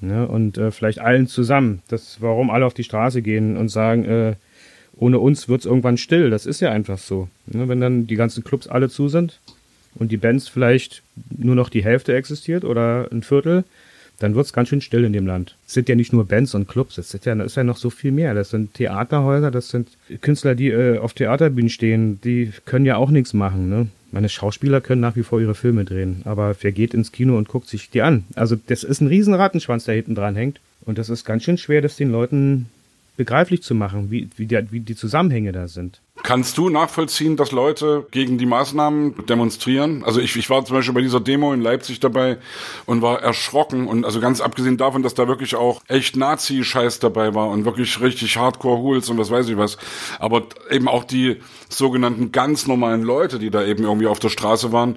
Ne? Und äh, vielleicht allen zusammen. Das, warum alle auf die Straße gehen und sagen, äh, ohne uns wird es irgendwann still. Das ist ja einfach so. Ne? Wenn dann die ganzen Clubs alle zu sind und die Bands vielleicht nur noch die Hälfte existiert oder ein Viertel, dann wird es ganz schön still in dem Land. Es sind ja nicht nur Bands und Clubs, es ist ja, ist ja noch so viel mehr. Das sind Theaterhäuser, das sind Künstler, die äh, auf Theaterbühnen stehen, die können ja auch nichts machen. Ne? Meine Schauspieler können nach wie vor ihre Filme drehen, aber wer geht ins Kino und guckt sich die an? Also das ist ein riesen Rattenschwanz, der hinten dran hängt. Und das ist ganz schön schwer, das den Leuten begreiflich zu machen, wie, wie, der, wie die Zusammenhänge da sind. Kannst du nachvollziehen, dass Leute gegen die Maßnahmen demonstrieren? Also ich, ich war zum Beispiel bei dieser Demo in Leipzig dabei und war erschrocken und also ganz abgesehen davon, dass da wirklich auch echt Nazi-Scheiß dabei war und wirklich richtig Hardcore-Hools und was weiß ich was. Aber eben auch die sogenannten ganz normalen Leute, die da eben irgendwie auf der Straße waren.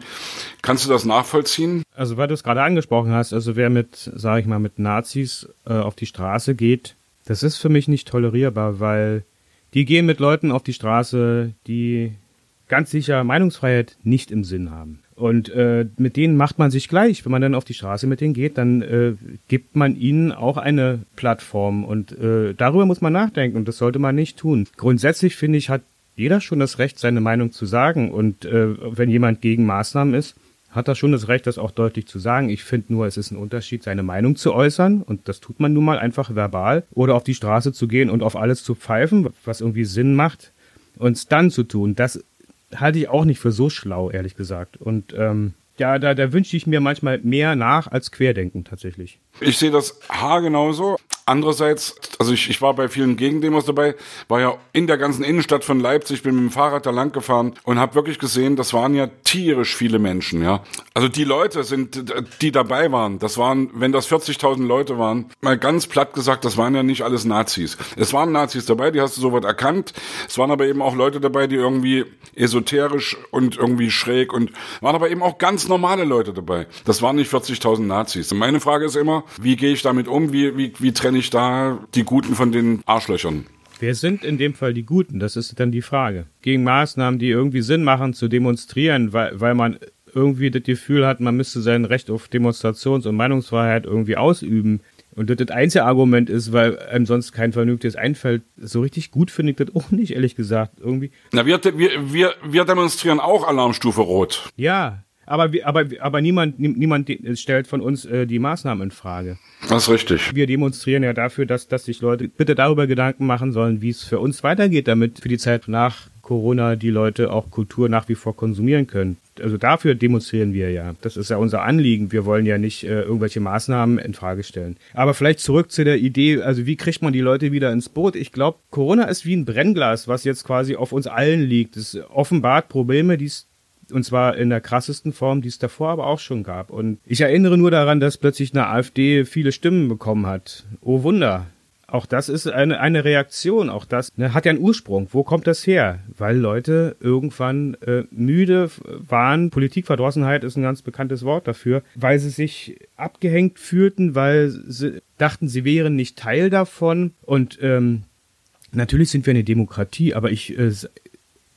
Kannst du das nachvollziehen? Also weil du es gerade angesprochen hast, also wer mit, sage ich mal, mit Nazis äh, auf die Straße geht, das ist für mich nicht tolerierbar, weil die gehen mit Leuten auf die Straße, die ganz sicher Meinungsfreiheit nicht im Sinn haben. Und äh, mit denen macht man sich gleich. Wenn man dann auf die Straße mit denen geht, dann äh, gibt man ihnen auch eine Plattform. Und äh, darüber muss man nachdenken und das sollte man nicht tun. Grundsätzlich finde ich, hat jeder schon das Recht, seine Meinung zu sagen. Und äh, wenn jemand gegen Maßnahmen ist, hat er schon das Recht, das auch deutlich zu sagen. Ich finde nur, es ist ein Unterschied, seine Meinung zu äußern. Und das tut man nun mal einfach verbal. Oder auf die Straße zu gehen und auf alles zu pfeifen, was irgendwie Sinn macht. Und es dann zu tun, das halte ich auch nicht für so schlau, ehrlich gesagt. Und ähm, ja, da, da wünsche ich mir manchmal mehr nach als Querdenken tatsächlich. Ich sehe das haargenauso. Andererseits, also ich, ich war bei vielen Gegendemos dabei, war ja in der ganzen Innenstadt von Leipzig, bin mit dem Fahrrad da lang gefahren und habe wirklich gesehen, das waren ja tierisch viele Menschen, ja. Also die Leute sind, die dabei waren, das waren, wenn das 40.000 Leute waren, mal ganz platt gesagt, das waren ja nicht alles Nazis. Es waren Nazis dabei, die hast du soweit erkannt. Es waren aber eben auch Leute dabei, die irgendwie esoterisch und irgendwie schräg und waren aber eben auch ganz normale Leute dabei. Das waren nicht 40.000 Nazis. Und meine Frage ist immer, wie gehe ich damit um? Wie, wie, wie trenne ich da die Guten von den Arschlöchern? Wer sind in dem Fall die Guten? Das ist dann die Frage. Gegen Maßnahmen, die irgendwie Sinn machen, zu demonstrieren, weil, weil man irgendwie das Gefühl hat, man müsste sein Recht auf Demonstrations- und Meinungsfreiheit irgendwie ausüben. Und das das einzige Argument ist, weil einem sonst kein vernünftiges einfällt. So richtig gut finde ich das auch nicht, ehrlich gesagt. Irgendwie. Na, wir, wir, wir, wir demonstrieren auch Alarmstufe Rot. Ja, aber, aber, aber niemand, niemand stellt von uns äh, die Maßnahmen in Frage. Das ist richtig. Wir demonstrieren ja dafür, dass, dass sich Leute bitte darüber Gedanken machen sollen, wie es für uns weitergeht, damit für die Zeit nach Corona die Leute auch Kultur nach wie vor konsumieren können. Also dafür demonstrieren wir ja. Das ist ja unser Anliegen. Wir wollen ja nicht äh, irgendwelche Maßnahmen in Frage stellen. Aber vielleicht zurück zu der Idee, also wie kriegt man die Leute wieder ins Boot? Ich glaube, Corona ist wie ein Brennglas, was jetzt quasi auf uns allen liegt. Es offenbart Probleme, die es und zwar in der krassesten Form, die es davor aber auch schon gab. Und ich erinnere nur daran, dass plötzlich eine AfD viele Stimmen bekommen hat. Oh Wunder. Auch das ist eine, eine Reaktion, auch das ne, hat ja einen Ursprung. Wo kommt das her? Weil Leute irgendwann äh, müde waren. Politikverdrossenheit ist ein ganz bekanntes Wort dafür, weil sie sich abgehängt fühlten, weil sie dachten, sie wären nicht Teil davon. Und ähm, natürlich sind wir eine Demokratie, aber ich äh,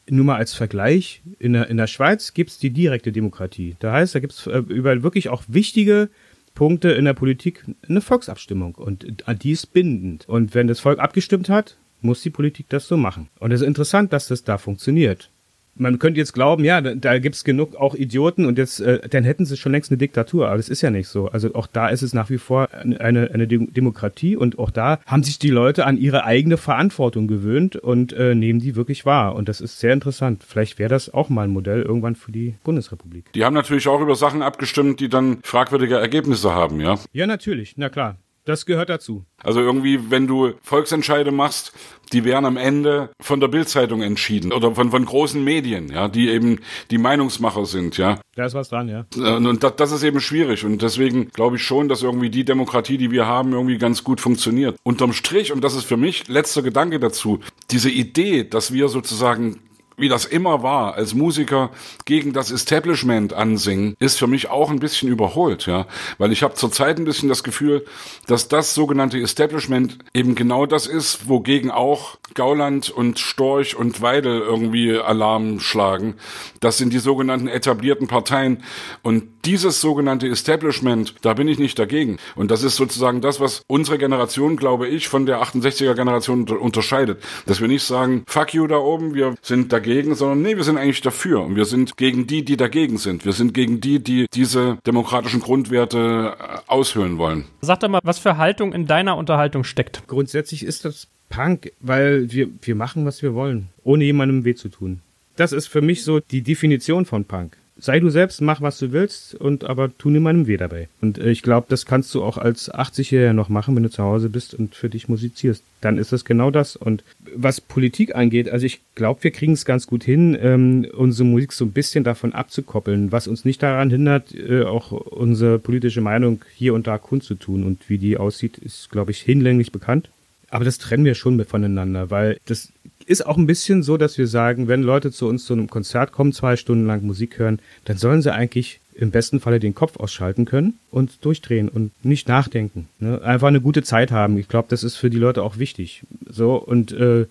nur mal als Vergleich, in der, in der Schweiz gibt's die direkte Demokratie. Da heißt, da gibt's äh, über wirklich auch wichtige Punkte in der Politik eine Volksabstimmung und die ist bindend. Und wenn das Volk abgestimmt hat, muss die Politik das so machen. Und es ist interessant, dass das da funktioniert man könnte jetzt glauben, ja, da, da gibt's genug auch Idioten und jetzt, äh, dann hätten sie schon längst eine Diktatur, aber das ist ja nicht so. Also auch da ist es nach wie vor eine, eine Demokratie und auch da haben sich die Leute an ihre eigene Verantwortung gewöhnt und äh, nehmen die wirklich wahr. Und das ist sehr interessant. Vielleicht wäre das auch mal ein Modell irgendwann für die Bundesrepublik. Die haben natürlich auch über Sachen abgestimmt, die dann fragwürdige Ergebnisse haben, ja? Ja, natürlich, na klar. Das gehört dazu. Also irgendwie, wenn du Volksentscheide machst, die werden am Ende von der Bildzeitung entschieden oder von, von großen Medien, ja, die eben die Meinungsmacher sind, ja. Da ist was dran, ja. Und das, das ist eben schwierig und deswegen glaube ich schon, dass irgendwie die Demokratie, die wir haben, irgendwie ganz gut funktioniert. Unterm Strich, und das ist für mich letzter Gedanke dazu, diese Idee, dass wir sozusagen wie das immer war, als Musiker gegen das Establishment ansingen, ist für mich auch ein bisschen überholt, ja. Weil ich habe zurzeit ein bisschen das Gefühl, dass das sogenannte Establishment eben genau das ist, wogegen auch Gauland und Storch und Weidel irgendwie Alarm schlagen. Das sind die sogenannten etablierten Parteien. Und dieses sogenannte Establishment, da bin ich nicht dagegen. Und das ist sozusagen das, was unsere Generation, glaube ich, von der 68er Generation unterscheidet. Dass wir nicht sagen, fuck you da oben, wir sind dagegen, sondern nee, wir sind eigentlich dafür. Und wir sind gegen die, die dagegen sind. Wir sind gegen die, die diese demokratischen Grundwerte äh, aushöhlen wollen. Sag doch mal, was für Haltung in deiner Unterhaltung steckt. Grundsätzlich ist das Punk, weil wir, wir machen, was wir wollen, ohne jemandem weh zu tun. Das ist für mich so die Definition von Punk sei du selbst, mach was du willst und aber tu niemandem weh dabei. Und äh, ich glaube, das kannst du auch als 80-Jähriger noch machen, wenn du zu Hause bist und für dich musizierst. Dann ist das genau das. Und was Politik angeht, also ich glaube, wir kriegen es ganz gut hin, ähm, unsere Musik so ein bisschen davon abzukoppeln, was uns nicht daran hindert, äh, auch unsere politische Meinung hier und da kundzutun. Und wie die aussieht, ist, glaube ich, hinlänglich bekannt. Aber das trennen wir schon voneinander, weil das ist auch ein bisschen so, dass wir sagen, wenn Leute zu uns zu einem Konzert kommen, zwei Stunden lang Musik hören, dann sollen sie eigentlich im besten Falle den Kopf ausschalten können und durchdrehen und nicht nachdenken. Ne? Einfach eine gute Zeit haben. Ich glaube, das ist für die Leute auch wichtig. So und äh,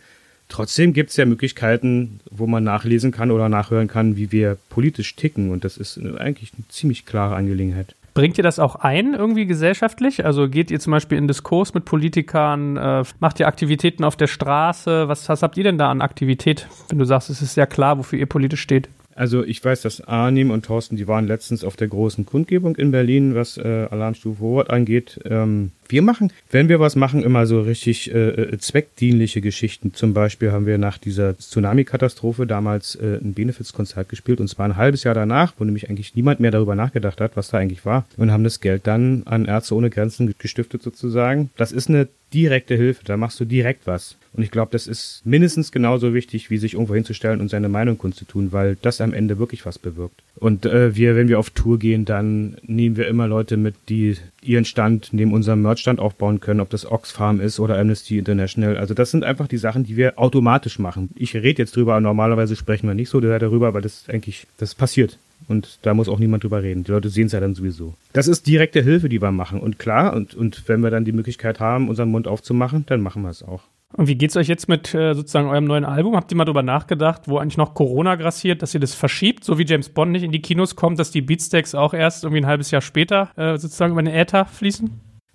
trotzdem gibt es ja Möglichkeiten, wo man nachlesen kann oder nachhören kann, wie wir politisch ticken. Und das ist eigentlich eine ziemlich klare Angelegenheit. Bringt ihr das auch ein, irgendwie gesellschaftlich? Also geht ihr zum Beispiel in Diskurs mit Politikern, äh, macht ihr Aktivitäten auf der Straße? Was, was habt ihr denn da an Aktivität, wenn du sagst, es ist sehr klar, wofür ihr politisch steht? Also ich weiß, dass Arnim und Thorsten, die waren letztens auf der großen Kundgebung in Berlin, was äh, Alarmstufe Hohert angeht. Ähm, wir machen, wenn wir was machen, immer so richtig äh, äh, zweckdienliche Geschichten. Zum Beispiel haben wir nach dieser Tsunami-Katastrophe damals äh, ein Benefizkonzert gespielt und zwar ein halbes Jahr danach, wo nämlich eigentlich niemand mehr darüber nachgedacht hat, was da eigentlich war und haben das Geld dann an Ärzte ohne Grenzen gestiftet sozusagen. Das ist eine direkte Hilfe, da machst du direkt was. Und ich glaube, das ist mindestens genauso wichtig, wie sich irgendwo hinzustellen und seine Meinung kundzutun, weil das am Ende wirklich was bewirkt. Und äh, wir, wenn wir auf Tour gehen, dann nehmen wir immer Leute mit, die ihren Stand neben unserem Merchstand aufbauen können, ob das Oxfam ist oder Amnesty International. Also das sind einfach die Sachen, die wir automatisch machen. Ich rede jetzt drüber, normalerweise sprechen wir nicht so darüber, weil das eigentlich, das passiert. Und da muss auch niemand drüber reden. Die Leute sehen es ja dann sowieso. Das ist direkte Hilfe, die wir machen. Und klar, und, und wenn wir dann die Möglichkeit haben, unseren Mund aufzumachen, dann machen wir es auch. Und wie geht's euch jetzt mit äh, sozusagen eurem neuen Album? Habt ihr mal drüber nachgedacht, wo eigentlich noch Corona grassiert, dass ihr das verschiebt, so wie James Bond nicht in die Kinos kommt, dass die Beatsteaks auch erst irgendwie ein halbes Jahr später äh, sozusagen über den Äther fließen?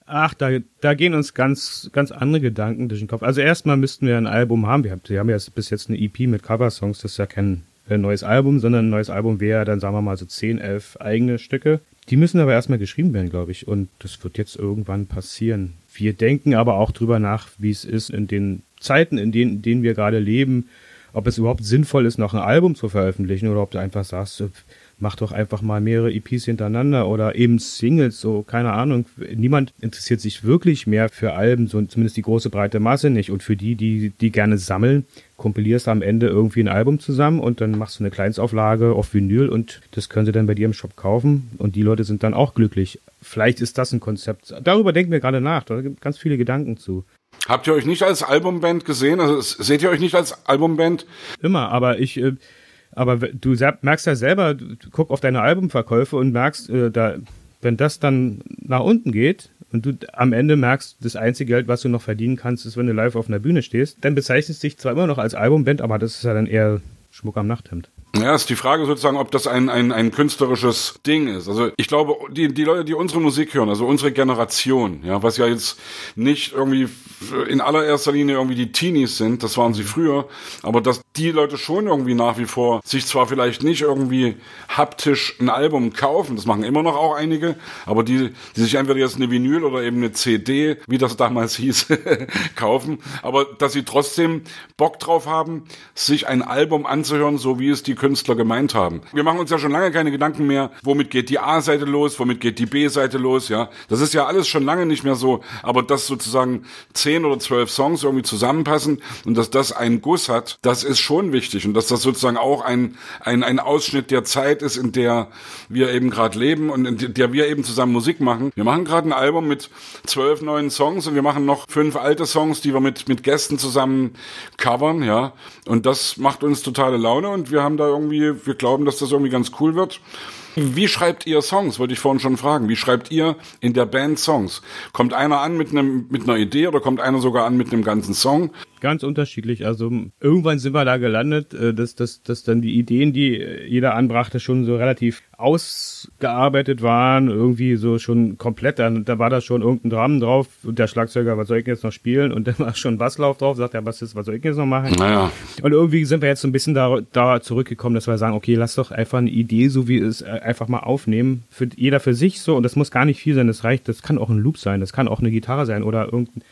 Ach, da, da gehen uns ganz, ganz andere Gedanken durch den Kopf. Also erstmal müssten wir ein Album haben. Wir haben, ja bis jetzt eine EP mit Coversongs, das ist ja kein ein neues Album, sondern ein neues Album wäre dann, sagen wir mal, so 10, 11 eigene Stücke. Die müssen aber erstmal geschrieben werden, glaube ich. Und das wird jetzt irgendwann passieren. Wir denken aber auch drüber nach, wie es ist in den Zeiten, in denen, in denen wir gerade leben, ob es überhaupt sinnvoll ist, noch ein Album zu veröffentlichen oder ob du einfach sagst, mach doch einfach mal mehrere EPs hintereinander oder eben Singles, so, keine Ahnung. Niemand interessiert sich wirklich mehr für Alben, so zumindest die große breite Masse nicht. Und für die, die, die gerne sammeln, kompilierst du am Ende irgendwie ein Album zusammen und dann machst du eine Kleinstauflage auf Vinyl und das können sie dann bei dir im Shop kaufen und die Leute sind dann auch glücklich. Vielleicht ist das ein Konzept. Darüber denken wir gerade nach, da gibt ganz viele Gedanken zu. Habt ihr euch nicht als Albumband gesehen? Also seht ihr euch nicht als Albumband? Immer, aber ich, äh, aber du merkst ja selber, guck auf deine Albumverkäufe und merkst, äh, da, wenn das dann nach unten geht und du am Ende merkst, das einzige Geld, was du noch verdienen kannst, ist, wenn du live auf einer Bühne stehst, dann bezeichnest du dich zwar immer noch als Albumband, aber das ist ja dann eher Schmuck am Nachthemd. Ja, ist die Frage sozusagen, ob das ein, ein, ein künstlerisches Ding ist. Also ich glaube, die, die Leute, die unsere Musik hören, also unsere Generation, ja, was ja jetzt nicht irgendwie in allererster Linie irgendwie die Teenies sind, das waren sie früher, aber dass die Leute schon irgendwie nach wie vor sich zwar vielleicht nicht irgendwie haptisch ein Album kaufen, das machen immer noch auch einige, aber die, die sich entweder jetzt eine Vinyl oder eben eine CD, wie das damals hieß, kaufen, aber dass sie trotzdem Bock drauf haben, sich ein Album anzuhören, so wie es die Künstler gemeint haben. Wir machen uns ja schon lange keine Gedanken mehr, womit geht die A-Seite los, womit geht die B-Seite los, ja. Das ist ja alles schon lange nicht mehr so, aber dass sozusagen zehn oder zwölf Songs irgendwie zusammenpassen und dass das einen Guss hat, das ist schon wichtig und dass das sozusagen auch ein, ein, ein Ausschnitt der Zeit ist, in der wir eben gerade leben und in der wir eben zusammen Musik machen. Wir machen gerade ein Album mit zwölf neuen Songs und wir machen noch fünf alte Songs, die wir mit, mit Gästen zusammen covern, ja. Und das macht uns totale Laune und wir haben da irgendwie, wir glauben, dass das irgendwie ganz cool wird. Wie schreibt ihr Songs? Wollte ich vorhin schon fragen. Wie schreibt ihr in der Band Songs? Kommt einer an mit einem mit einer Idee oder kommt einer sogar an mit einem ganzen Song? Ganz unterschiedlich. Also irgendwann sind wir da gelandet, äh, dass, dass, dass dann die Ideen, die jeder anbrachte, schon so relativ ausgearbeitet waren, irgendwie so schon komplett. Dann, da war da schon irgendein Drum drauf und der Schlagzeuger, was soll ich jetzt noch spielen? Und dann war schon Basslauf drauf, sagt der Bassist, was soll ich jetzt noch machen? Naja. Und irgendwie sind wir jetzt so ein bisschen da, da zurückgekommen, dass wir sagen, okay, lass doch einfach eine Idee, so wie es äh, einfach mal aufnehmen. Für jeder für sich so. Und das muss gar nicht viel sein. Das reicht, das kann auch ein Loop sein, das kann auch eine Gitarre sein oder irgendein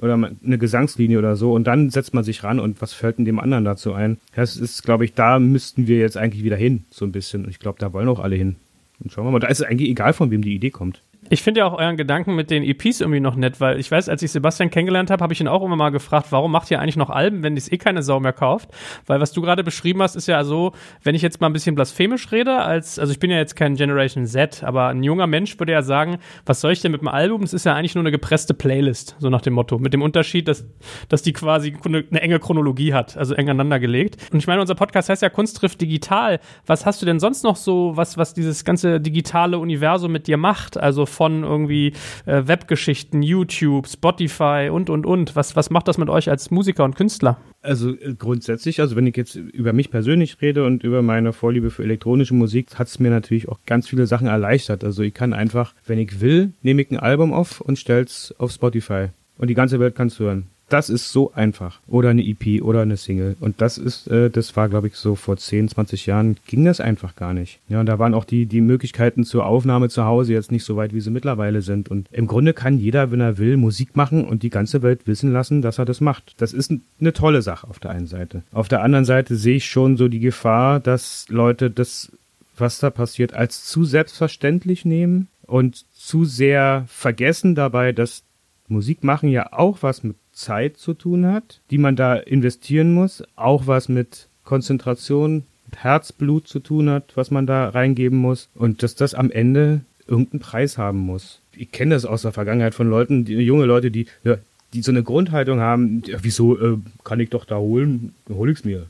oder eine Gesangslinie oder so und dann setzt man sich ran und was fällt denn dem anderen dazu ein? Das ist, glaube ich, da müssten wir jetzt eigentlich wieder hin, so ein bisschen. Und ich glaube, da wollen auch alle hin. Und schauen wir mal, da ist es eigentlich egal, von wem die Idee kommt. Ich finde ja auch euren Gedanken mit den EPs irgendwie noch nett, weil ich weiß, als ich Sebastian kennengelernt habe, habe ich ihn auch immer mal gefragt, warum macht ihr eigentlich noch Alben, wenn es eh keine Sau mehr kauft? Weil was du gerade beschrieben hast, ist ja so, wenn ich jetzt mal ein bisschen blasphemisch rede, als, also ich bin ja jetzt kein Generation Z, aber ein junger Mensch würde ja sagen, was soll ich denn mit dem Album? Das ist ja eigentlich nur eine gepresste Playlist, so nach dem Motto. Mit dem Unterschied, dass, dass die quasi eine, eine enge Chronologie hat, also eng aneinander gelegt. Und ich meine, unser Podcast heißt ja Kunst trifft digital. Was hast du denn sonst noch so, was, was dieses ganze digitale Universum mit dir macht? Also von irgendwie äh, Webgeschichten, YouTube, Spotify und, und, und. Was, was macht das mit euch als Musiker und Künstler? Also äh, grundsätzlich, also wenn ich jetzt über mich persönlich rede und über meine Vorliebe für elektronische Musik, hat es mir natürlich auch ganz viele Sachen erleichtert. Also ich kann einfach, wenn ich will, nehme ich ein Album auf und stell's auf Spotify. Und die ganze Welt kann es hören. Das ist so einfach. Oder eine EP oder eine Single. Und das ist, äh, das war, glaube ich, so vor 10, 20 Jahren ging das einfach gar nicht. Ja, und da waren auch die, die Möglichkeiten zur Aufnahme zu Hause jetzt nicht so weit, wie sie mittlerweile sind. Und im Grunde kann jeder, wenn er will, Musik machen und die ganze Welt wissen lassen, dass er das macht. Das ist eine tolle Sache auf der einen Seite. Auf der anderen Seite sehe ich schon so die Gefahr, dass Leute das, was da passiert, als zu selbstverständlich nehmen und zu sehr vergessen dabei, dass Musik machen ja auch was mit Zeit zu tun hat, die man da investieren muss, auch was mit Konzentration, mit Herzblut zu tun hat, was man da reingeben muss und dass das am Ende irgendeinen Preis haben muss. Ich kenne das aus der Vergangenheit von Leuten, die, junge Leute, die, ja, die so eine Grundhaltung haben, ja, wieso äh, kann ich doch da holen, hol ich's mir.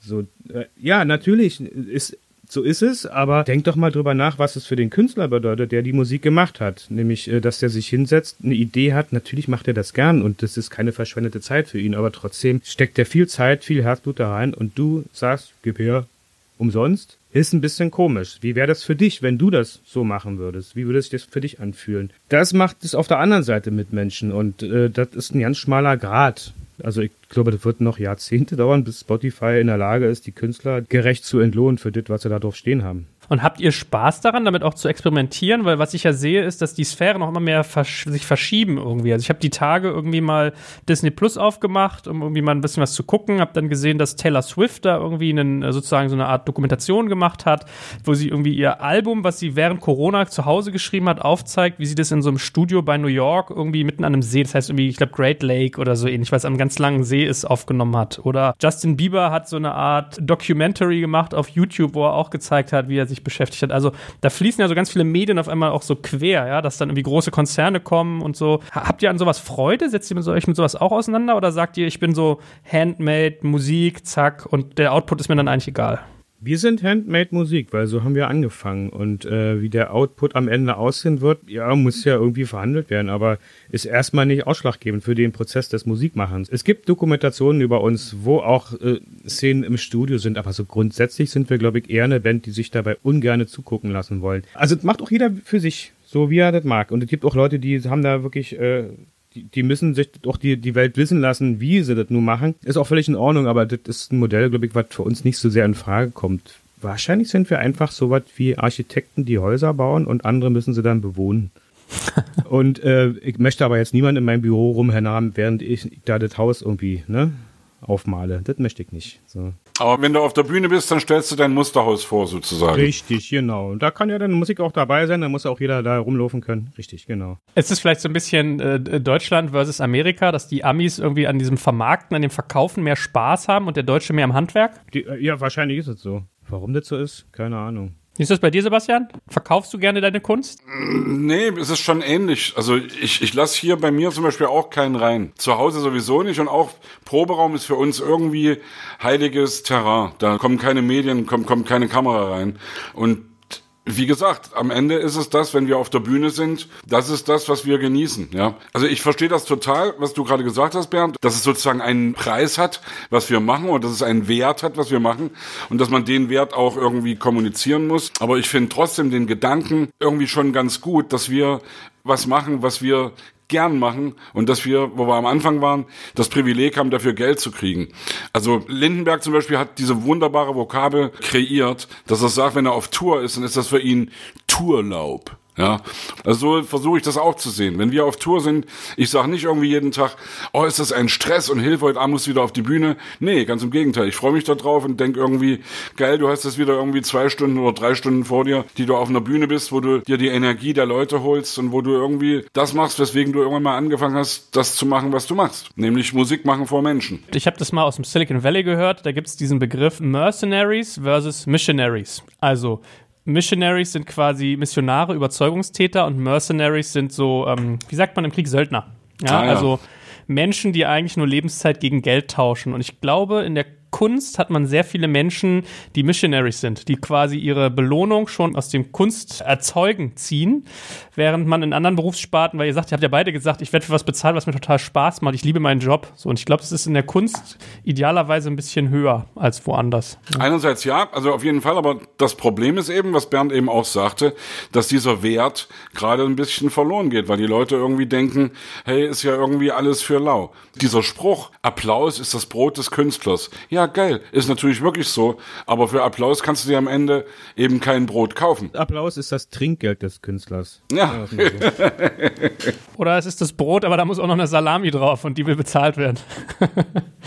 So, äh, ja, natürlich ist so ist es, aber denk doch mal drüber nach, was es für den Künstler bedeutet, der die Musik gemacht hat. Nämlich, äh, dass der sich hinsetzt, eine Idee hat. Natürlich macht er das gern und das ist keine verschwendete Zeit für ihn, aber trotzdem steckt er viel Zeit, viel Herzblut da rein und du sagst, gib her, umsonst. Ist ein bisschen komisch. Wie wäre das für dich, wenn du das so machen würdest? Wie würde sich das für dich anfühlen? Das macht es auf der anderen Seite mit Menschen und äh, das ist ein ganz schmaler Grad. Also ich glaube, das wird noch Jahrzehnte dauern, bis Spotify in der Lage ist, die Künstler gerecht zu entlohnen für das, was sie da drauf stehen haben. Und habt ihr Spaß daran, damit auch zu experimentieren? Weil was ich ja sehe, ist, dass die Sphären auch immer mehr versch sich verschieben irgendwie. Also ich habe die Tage irgendwie mal Disney Plus aufgemacht, um irgendwie mal ein bisschen was zu gucken. Habe dann gesehen, dass Taylor Swift da irgendwie einen, äh, sozusagen so eine Art Dokumentation gemacht hat, wo sie irgendwie ihr Album, was sie während Corona zu Hause geschrieben hat, aufzeigt, wie sie das in so einem Studio bei New York irgendwie mitten an einem See, das heißt irgendwie, ich glaube Great Lake oder so ähnlich, es am ganz langen See ist, aufgenommen hat. Oder Justin Bieber hat so eine Art Documentary gemacht auf YouTube, wo er auch gezeigt hat, wie er sich sich beschäftigt hat. Also da fließen ja so ganz viele Medien auf einmal auch so quer, ja, dass dann irgendwie große Konzerne kommen und so. Habt ihr an sowas Freude? Setzt ihr euch mit sowas auch auseinander oder sagt ihr, ich bin so Handmade, Musik, zack und der Output ist mir dann eigentlich egal? Wir sind Handmade Musik, weil so haben wir angefangen. Und äh, wie der Output am Ende aussehen wird, ja, muss ja irgendwie verhandelt werden, aber ist erstmal nicht ausschlaggebend für den Prozess des Musikmachens. Es gibt Dokumentationen über uns, wo auch äh, Szenen im Studio sind, aber so grundsätzlich sind wir, glaube ich, eher eine Band, die sich dabei ungerne zugucken lassen wollen. Also macht auch jeder für sich, so wie er das mag. Und es gibt auch Leute, die haben da wirklich äh, die, die müssen sich doch die, die Welt wissen lassen, wie sie das nun machen. Ist auch völlig in Ordnung, aber das ist ein Modell, glaube ich, was für uns nicht so sehr in Frage kommt. Wahrscheinlich sind wir einfach so was wie Architekten, die Häuser bauen und andere müssen sie dann bewohnen. und äh, ich möchte aber jetzt niemanden in meinem Büro rumhängen haben, während ich da das Haus irgendwie, ne? Aufmale. Das möchte ich nicht. So. Aber wenn du auf der Bühne bist, dann stellst du dein Musterhaus vor, sozusagen. Richtig, genau. Und da kann ja dann Musik auch dabei sein, da muss auch jeder da rumlaufen können. Richtig, genau. Es ist vielleicht so ein bisschen äh, Deutschland versus Amerika, dass die Amis irgendwie an diesem Vermarkten, an dem Verkaufen mehr Spaß haben und der Deutsche mehr am Handwerk? Die, äh, ja, wahrscheinlich ist es so. Warum das so ist, keine Ahnung. Wie ist das bei dir, Sebastian? Verkaufst du gerne deine Kunst? Nee, es ist schon ähnlich. Also ich, ich lasse hier bei mir zum Beispiel auch keinen rein. Zu Hause sowieso nicht und auch Proberaum ist für uns irgendwie heiliges Terrain. Da kommen keine Medien, kommt, kommt keine Kamera rein. Und wie gesagt, am Ende ist es das, wenn wir auf der Bühne sind, das ist das, was wir genießen, ja. Also ich verstehe das total, was du gerade gesagt hast, Bernd, dass es sozusagen einen Preis hat, was wir machen und dass es einen Wert hat, was wir machen und dass man den Wert auch irgendwie kommunizieren muss. Aber ich finde trotzdem den Gedanken irgendwie schon ganz gut, dass wir was machen, was wir gern machen und dass wir, wo wir am Anfang waren, das Privileg haben, dafür Geld zu kriegen. Also Lindenberg zum Beispiel hat diese wunderbare Vokabel kreiert, dass er sagt, wenn er auf Tour ist, dann ist das für ihn Tourlaub. Ja, also so versuche ich das auch zu sehen. Wenn wir auf Tour sind, ich sage nicht irgendwie jeden Tag, oh, ist das ein Stress und Hilfe, heute Abend muss wieder auf die Bühne. Nee, ganz im Gegenteil. Ich freue mich da drauf und denke irgendwie, geil, du hast jetzt wieder irgendwie zwei Stunden oder drei Stunden vor dir, die du auf einer Bühne bist, wo du dir die Energie der Leute holst und wo du irgendwie das machst, weswegen du irgendwann mal angefangen hast, das zu machen, was du machst. Nämlich Musik machen vor Menschen. Ich habe das mal aus dem Silicon Valley gehört. Da gibt es diesen Begriff Mercenaries versus Missionaries. Also Missionaries sind quasi Missionare, Überzeugungstäter und Mercenaries sind so, ähm, wie sagt man im Krieg, Söldner. Ja, Ah, ja. also Menschen, die eigentlich nur Lebenszeit gegen Geld tauschen. Und ich glaube, in der Kunst hat man sehr viele Menschen, die Missionaries sind, die quasi ihre Belohnung schon aus dem Kunsterzeugen ziehen, während man in anderen Berufssparten, weil ihr sagt, ihr habt ja beide gesagt, ich werde für was bezahlt, was mir total Spaß macht, ich liebe meinen Job. So, und ich glaube, das ist in der Kunst idealerweise ein bisschen höher als woanders. Einerseits ja, also auf jeden Fall, aber das Problem ist eben, was Bernd eben auch sagte, dass dieser Wert gerade ein bisschen verloren geht, weil die Leute irgendwie denken, hey, ist ja irgendwie alles für lau. Dieser Spruch, Applaus ist das Brot des Künstlers. Ja, geil, ist natürlich wirklich so, aber für Applaus kannst du dir am Ende eben kein Brot kaufen. Applaus ist das Trinkgeld des Künstlers. Ja. Oder es ist das Brot, aber da muss auch noch eine Salami drauf und die will bezahlt werden.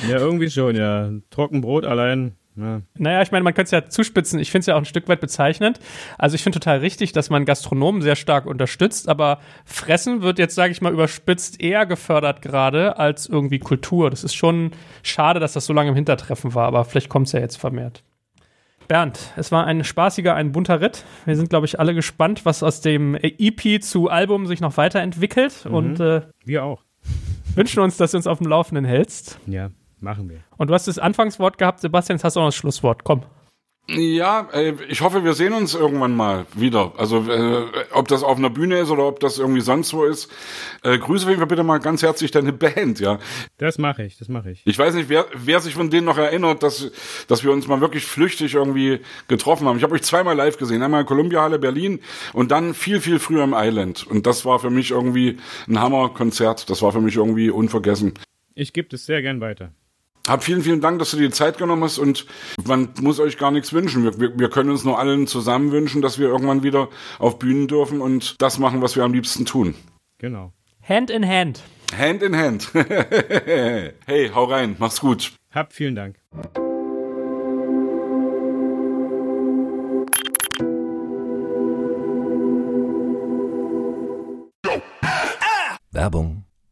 ja, irgendwie schon, ja. Trockenbrot allein. Ja. Naja, ich meine, man könnte es ja zuspitzen. Ich finde es ja auch ein Stück weit bezeichnend. Also ich finde total richtig, dass man Gastronomen sehr stark unterstützt, aber Fressen wird jetzt, sage ich mal, überspitzt eher gefördert gerade als irgendwie Kultur. Das ist schon schade, dass das so lange im Hintertreffen war, aber vielleicht kommt es ja jetzt vermehrt. Bernd, es war ein spaßiger, ein bunter Ritt. Wir sind, glaube ich, alle gespannt, was aus dem EP zu Album sich noch weiterentwickelt und äh, Wir auch. wünschen uns, dass du uns auf dem Laufenden hältst. Ja, machen wir. Und du hast das Anfangswort gehabt, Sebastian, jetzt hast du auch noch das Schlusswort. Komm. Ja, äh, ich hoffe, wir sehen uns irgendwann mal wieder. Also äh, ob das auf einer Bühne ist oder ob das irgendwie sonst wo ist. Äh, grüße auf jeden Fall bitte mal ganz herzlich deine Band, ja. Das mache ich, das mache ich. Ich weiß nicht, wer, wer sich von denen noch erinnert, dass, dass wir uns mal wirklich flüchtig irgendwie getroffen haben. Ich habe euch zweimal live gesehen. Einmal in Columbia Halle Berlin und dann viel, viel früher im Island. Und das war für mich irgendwie ein Hammerkonzert. Das war für mich irgendwie unvergessen. Ich gebe das sehr gern weiter. Hab vielen, vielen Dank, dass du dir die Zeit genommen hast und man muss euch gar nichts wünschen. Wir, wir, wir können uns nur allen zusammen wünschen, dass wir irgendwann wieder auf Bühnen dürfen und das machen, was wir am liebsten tun. Genau. Hand in Hand. Hand in Hand. hey, hau rein, mach's gut. Hab vielen Dank. Werbung.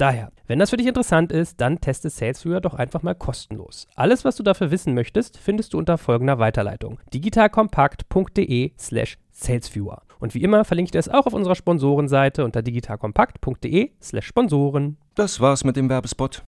Daher, wenn das für dich interessant ist, dann teste SalesViewer doch einfach mal kostenlos. Alles, was du dafür wissen möchtest, findest du unter folgender Weiterleitung: digitalkompakt.de/slash salesviewer. Und wie immer verlinke ich dir es auch auf unserer Sponsorenseite unter digitalkompakt.de slash Sponsoren. Das war's mit dem Werbespot.